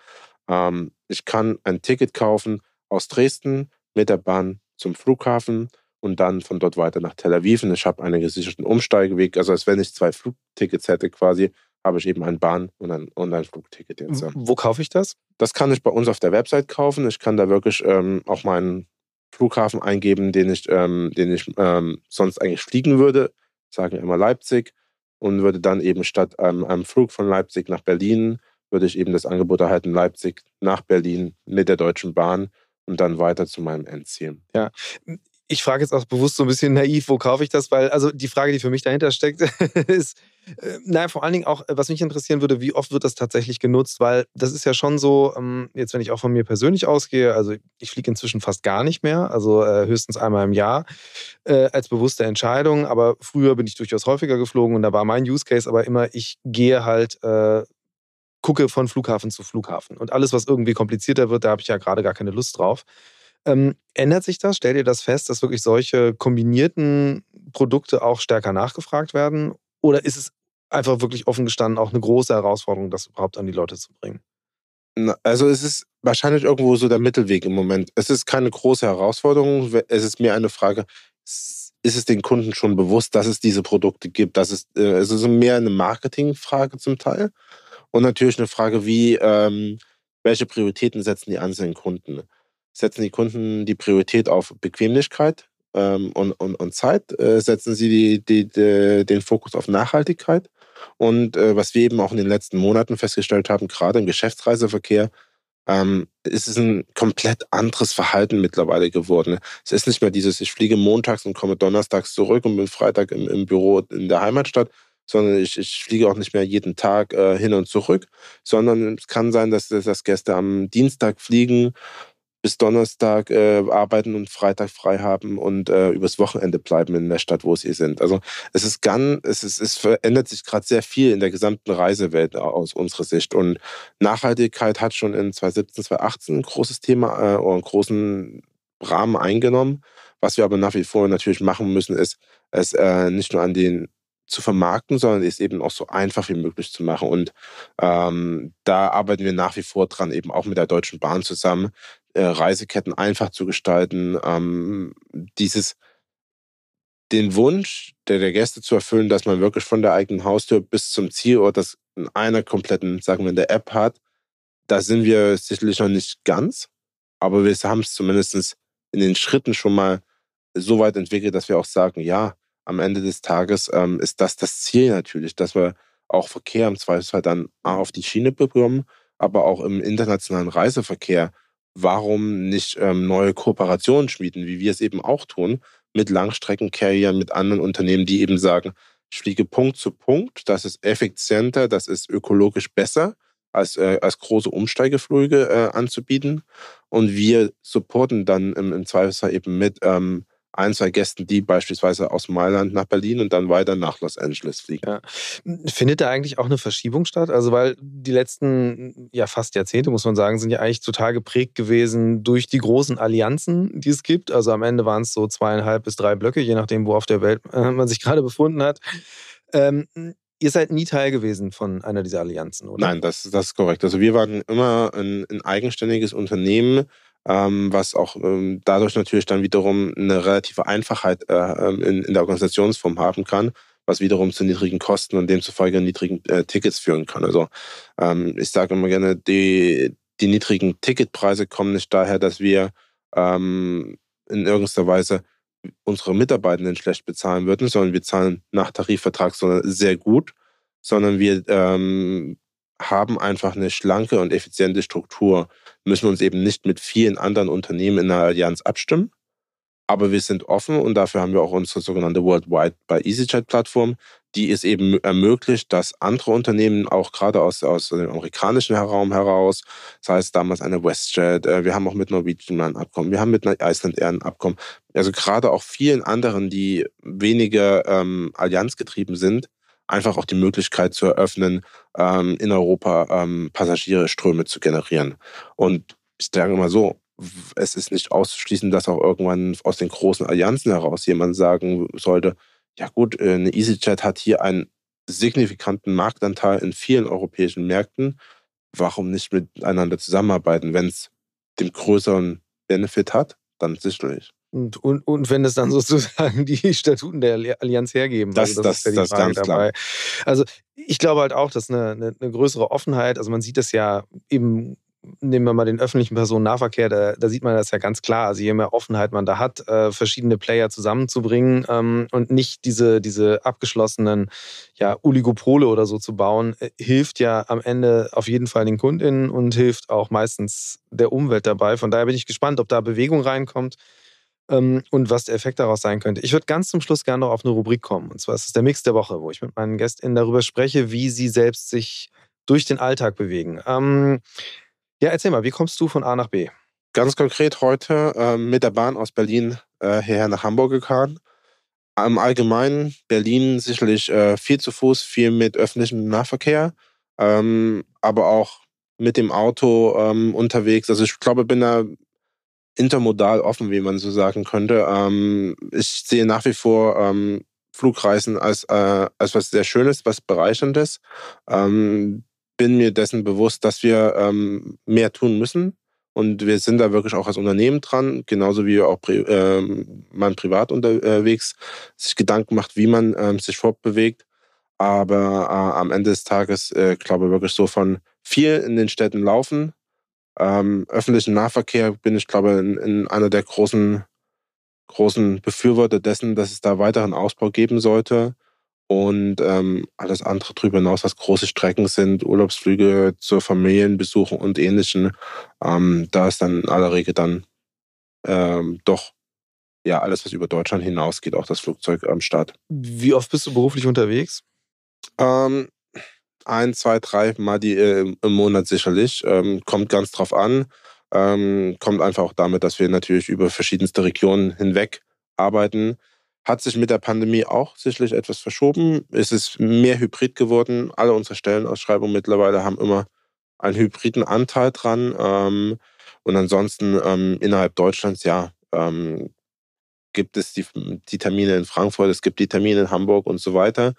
ähm, ich kann ein Ticket kaufen aus Dresden, mit der Bahn zum Flughafen und dann von dort weiter nach Tel Aviv. Und ich habe einen gesicherten Umsteigeweg. Also als wenn ich zwei Flugtickets hätte quasi, habe ich eben ein Bahn- und ein, und ein Flugticket jetzt. Wo kaufe ich das? Das kann ich bei uns auf der Website kaufen. Ich kann da wirklich ähm, auch meinen Flughafen eingeben, den ich, ähm, den ich ähm, sonst eigentlich fliegen würde. Sagen wir immer Leipzig. Und würde dann eben statt ähm, einem Flug von Leipzig nach Berlin, würde ich eben das Angebot erhalten, Leipzig nach Berlin mit der Deutschen Bahn und dann weiter zu meinem Endziel. Ja. Ich frage jetzt auch bewusst so ein bisschen naiv, wo kaufe ich das? Weil, also die Frage, die für mich dahinter steckt, ist, äh, naja, vor allen Dingen auch, was mich interessieren würde, wie oft wird das tatsächlich genutzt? Weil das ist ja schon so, ähm, jetzt wenn ich auch von mir persönlich ausgehe, also ich fliege inzwischen fast gar nicht mehr, also äh, höchstens einmal im Jahr äh, als bewusste Entscheidung. Aber früher bin ich durchaus häufiger geflogen und da war mein Use Case aber immer, ich gehe halt äh, gucke von Flughafen zu Flughafen. Und alles, was irgendwie komplizierter wird, da habe ich ja gerade gar keine Lust drauf. Ähm, ändert sich das? Stellt ihr das fest, dass wirklich solche kombinierten Produkte auch stärker nachgefragt werden? Oder ist es einfach wirklich offen gestanden auch eine große Herausforderung, das überhaupt an die Leute zu bringen? Also es ist wahrscheinlich irgendwo so der Mittelweg im Moment. Es ist keine große Herausforderung. Es ist mehr eine Frage, ist es den Kunden schon bewusst, dass es diese Produkte gibt? Das ist, äh, es ist mehr eine Marketingfrage zum Teil. Und natürlich eine Frage, wie, ähm, welche Prioritäten setzen die einzelnen Kunden? Setzen die Kunden die Priorität auf Bequemlichkeit ähm, und, und, und Zeit? Äh, setzen sie die, die, die, den Fokus auf Nachhaltigkeit? Und äh, was wir eben auch in den letzten Monaten festgestellt haben, gerade im Geschäftsreiseverkehr, ähm, ist es ein komplett anderes Verhalten mittlerweile geworden. Es ist nicht mehr dieses, ich fliege montags und komme donnerstags zurück und bin Freitag im, im Büro in der Heimatstadt, sondern ich, ich fliege auch nicht mehr jeden Tag äh, hin und zurück, sondern es kann sein, dass, dass Gäste am Dienstag fliegen, bis Donnerstag äh, arbeiten und Freitag frei haben und äh, übers Wochenende bleiben in der Stadt, wo sie sind. Also es ist ganz, es, ist, es verändert sich gerade sehr viel in der gesamten Reisewelt aus unserer Sicht. Und Nachhaltigkeit hat schon in 2017, 2018 ein großes Thema äh, oder einen großen Rahmen eingenommen. Was wir aber nach wie vor natürlich machen müssen, ist, es äh, nicht nur an den zu vermarkten, sondern es eben auch so einfach wie möglich zu machen. Und ähm, da arbeiten wir nach wie vor dran, eben auch mit der Deutschen Bahn zusammen, äh, Reiseketten einfach zu gestalten. Ähm, dieses den Wunsch der, der Gäste zu erfüllen, dass man wirklich von der eigenen Haustür bis zum Zielort das in einer kompletten, sagen wir, in der App hat, da sind wir sicherlich noch nicht ganz, aber wir haben es zumindest in den Schritten schon mal so weit entwickelt, dass wir auch sagen, ja, am Ende des Tages ähm, ist das das Ziel natürlich, dass wir auch Verkehr im Zweifelsfall dann auf die Schiene bekommen, aber auch im internationalen Reiseverkehr. Warum nicht ähm, neue Kooperationen schmieden, wie wir es eben auch tun, mit Langstreckencarriern, mit anderen Unternehmen, die eben sagen, ich fliege Punkt zu Punkt, das ist effizienter, das ist ökologisch besser, als, äh, als große Umsteigeflüge äh, anzubieten. Und wir supporten dann im, im Zweifelsfall eben mit ähm, ein, zwei Gästen, die beispielsweise aus Mailand nach Berlin und dann weiter nach Los Angeles fliegen. Ja. Findet da eigentlich auch eine Verschiebung statt? Also, weil die letzten ja fast Jahrzehnte, muss man sagen, sind ja eigentlich total geprägt gewesen durch die großen Allianzen, die es gibt. Also am Ende waren es so zweieinhalb bis drei Blöcke, je nachdem, wo auf der Welt äh, man sich gerade befunden hat. Ähm, Ihr seid nie Teil gewesen von einer dieser Allianzen, oder? Nein, das, das ist korrekt. Also wir waren immer ein, ein eigenständiges Unternehmen, was auch ähm, dadurch natürlich dann wiederum eine relative Einfachheit äh, ähm, in, in, der Organisationsform haben kann, was wiederum zu niedrigen Kosten und demzufolge niedrigen äh, Tickets führen kann. Also ähm, ich sage immer gerne, die, die niedrigen Ticketpreise kommen nicht daher, dass wir ähm, in irgendeiner Weise unsere Mitarbeitenden schlecht bezahlen würden, sondern wir zahlen nach Tarifvertrag sehr gut, sondern wir ähm, haben einfach eine schlanke und effiziente Struktur, müssen uns eben nicht mit vielen anderen Unternehmen in der Allianz abstimmen. Aber wir sind offen und dafür haben wir auch unsere sogenannte Worldwide by EasyJet-Plattform, die es eben ermöglicht, dass andere Unternehmen, auch gerade aus, aus dem amerikanischen Raum heraus, das heißt damals eine WestJet, äh, wir haben auch mit Norwegian ein Abkommen, wir haben mit Iceland Air ein Abkommen, also gerade auch vielen anderen, die weniger ähm, allianzgetrieben sind, einfach auch die Möglichkeit zu eröffnen, ähm, in Europa ähm, Passagierströme zu generieren. Und ich sage mal so, es ist nicht auszuschließen, dass auch irgendwann aus den großen Allianzen heraus jemand sagen sollte, ja gut, äh, eine EasyJet hat hier einen signifikanten Marktanteil in vielen europäischen Märkten. Warum nicht miteinander zusammenarbeiten? Wenn es den größeren Benefit hat, dann sicherlich. Und, und, und wenn es dann sozusagen die Statuten der Allianz hergeben. Das, also das, das, ist ja das ganz dabei. klar. Also ich glaube halt auch, dass eine, eine, eine, größere Offenheit, also man sieht das ja eben nehmen wir mal den öffentlichen Personennahverkehr, da, da, sieht man das ja ganz klar. Also je mehr Offenheit man da hat, äh, verschiedene Player zusammenzubringen ähm, und nicht diese, diese abgeschlossenen ja, Oligopole oder so zu bauen, äh, hilft ja am Ende auf jeden Fall den KundInnen und hilft auch meistens der Umwelt dabei. Von daher bin ich gespannt, ob da Bewegung reinkommt und was der Effekt daraus sein könnte. Ich würde ganz zum Schluss gerne noch auf eine Rubrik kommen. Und zwar ist es der Mix der Woche, wo ich mit meinen GästInnen darüber spreche, wie sie selbst sich durch den Alltag bewegen. Ähm, ja, erzähl mal, wie kommst du von A nach B? Ganz konkret heute äh, mit der Bahn aus Berlin äh, hierher nach Hamburg gefahren. Im Allgemeinen Berlin sicherlich äh, viel zu Fuß, viel mit öffentlichem Nahverkehr, ähm, aber auch mit dem Auto ähm, unterwegs. Also ich glaube, bin da intermodal offen, wie man so sagen könnte. Ähm, ich sehe nach wie vor ähm, Flugreisen als, äh, als was sehr Schönes, was Bereicherndes. Ähm, bin mir dessen bewusst, dass wir ähm, mehr tun müssen. Und wir sind da wirklich auch als Unternehmen dran, genauso wie auch äh, man privat unterwegs sich Gedanken macht, wie man äh, sich fortbewegt. Aber äh, am Ende des Tages, äh, glaube ich, wirklich so von viel in den Städten laufen. Ähm, öffentlichen Nahverkehr bin ich, glaube in, in einer der großen, großen Befürworter dessen, dass es da weiteren Ausbau geben sollte. Und ähm, alles andere darüber hinaus, was große Strecken sind, Urlaubsflüge zur Familienbesuchen und ähnlichen, ähm, da ist dann in aller Regel dann ähm, doch ja alles, was über Deutschland hinausgeht, auch das Flugzeug am Start. Wie oft bist du beruflich unterwegs? Ähm, ein, zwei, drei Mal die, äh, im Monat sicherlich. Ähm, kommt ganz drauf an. Ähm, kommt einfach auch damit, dass wir natürlich über verschiedenste Regionen hinweg arbeiten. Hat sich mit der Pandemie auch sicherlich etwas verschoben. Es ist mehr hybrid geworden. Alle unsere Stellenausschreibungen mittlerweile haben immer einen hybriden Anteil dran. Ähm, und ansonsten ähm, innerhalb Deutschlands, ja, ähm, gibt es die, die Termine in Frankfurt, es gibt die Termine in Hamburg und so weiter.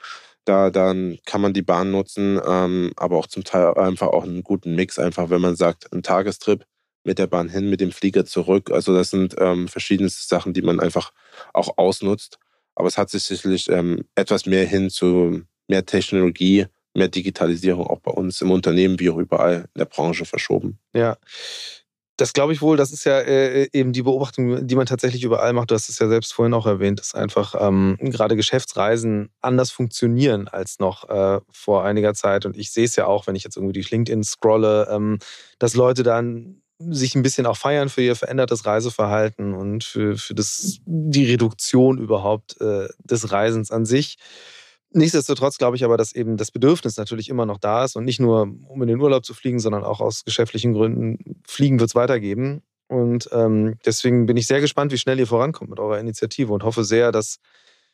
Da dann kann man die Bahn nutzen, ähm, aber auch zum Teil einfach auch einen guten Mix, einfach wenn man sagt, ein Tagestrip mit der Bahn hin, mit dem Flieger zurück. Also das sind ähm, verschiedenste Sachen, die man einfach auch ausnutzt. aber es hat sich sicherlich ähm, etwas mehr hin zu mehr Technologie, mehr Digitalisierung auch bei uns im Unternehmen wie auch überall in der Branche verschoben. Ja. Das glaube ich wohl, das ist ja äh, eben die Beobachtung, die man tatsächlich überall macht. Du hast es ja selbst vorhin auch erwähnt, dass einfach ähm, gerade Geschäftsreisen anders funktionieren als noch äh, vor einiger Zeit. Und ich sehe es ja auch, wenn ich jetzt irgendwie durch LinkedIn scrolle, ähm, dass Leute dann sich ein bisschen auch feiern für ihr verändertes Reiseverhalten und für, für das, die Reduktion überhaupt äh, des Reisens an sich. Nichtsdestotrotz glaube ich aber, dass eben das Bedürfnis natürlich immer noch da ist und nicht nur, um in den Urlaub zu fliegen, sondern auch aus geschäftlichen Gründen. Fliegen wird es weitergeben. Und ähm, deswegen bin ich sehr gespannt, wie schnell ihr vorankommt mit eurer Initiative und hoffe sehr, dass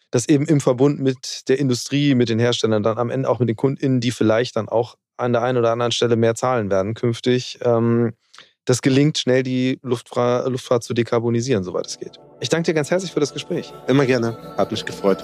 das eben im Verbund mit der Industrie, mit den Herstellern, dann am Ende auch mit den KundInnen, die vielleicht dann auch an der einen oder anderen Stelle mehr zahlen werden künftig, ähm, das gelingt, schnell die Luftfahrt, Luftfahrt zu dekarbonisieren, soweit es geht. Ich danke dir ganz herzlich für das Gespräch. Immer gerne. Hat mich gefreut.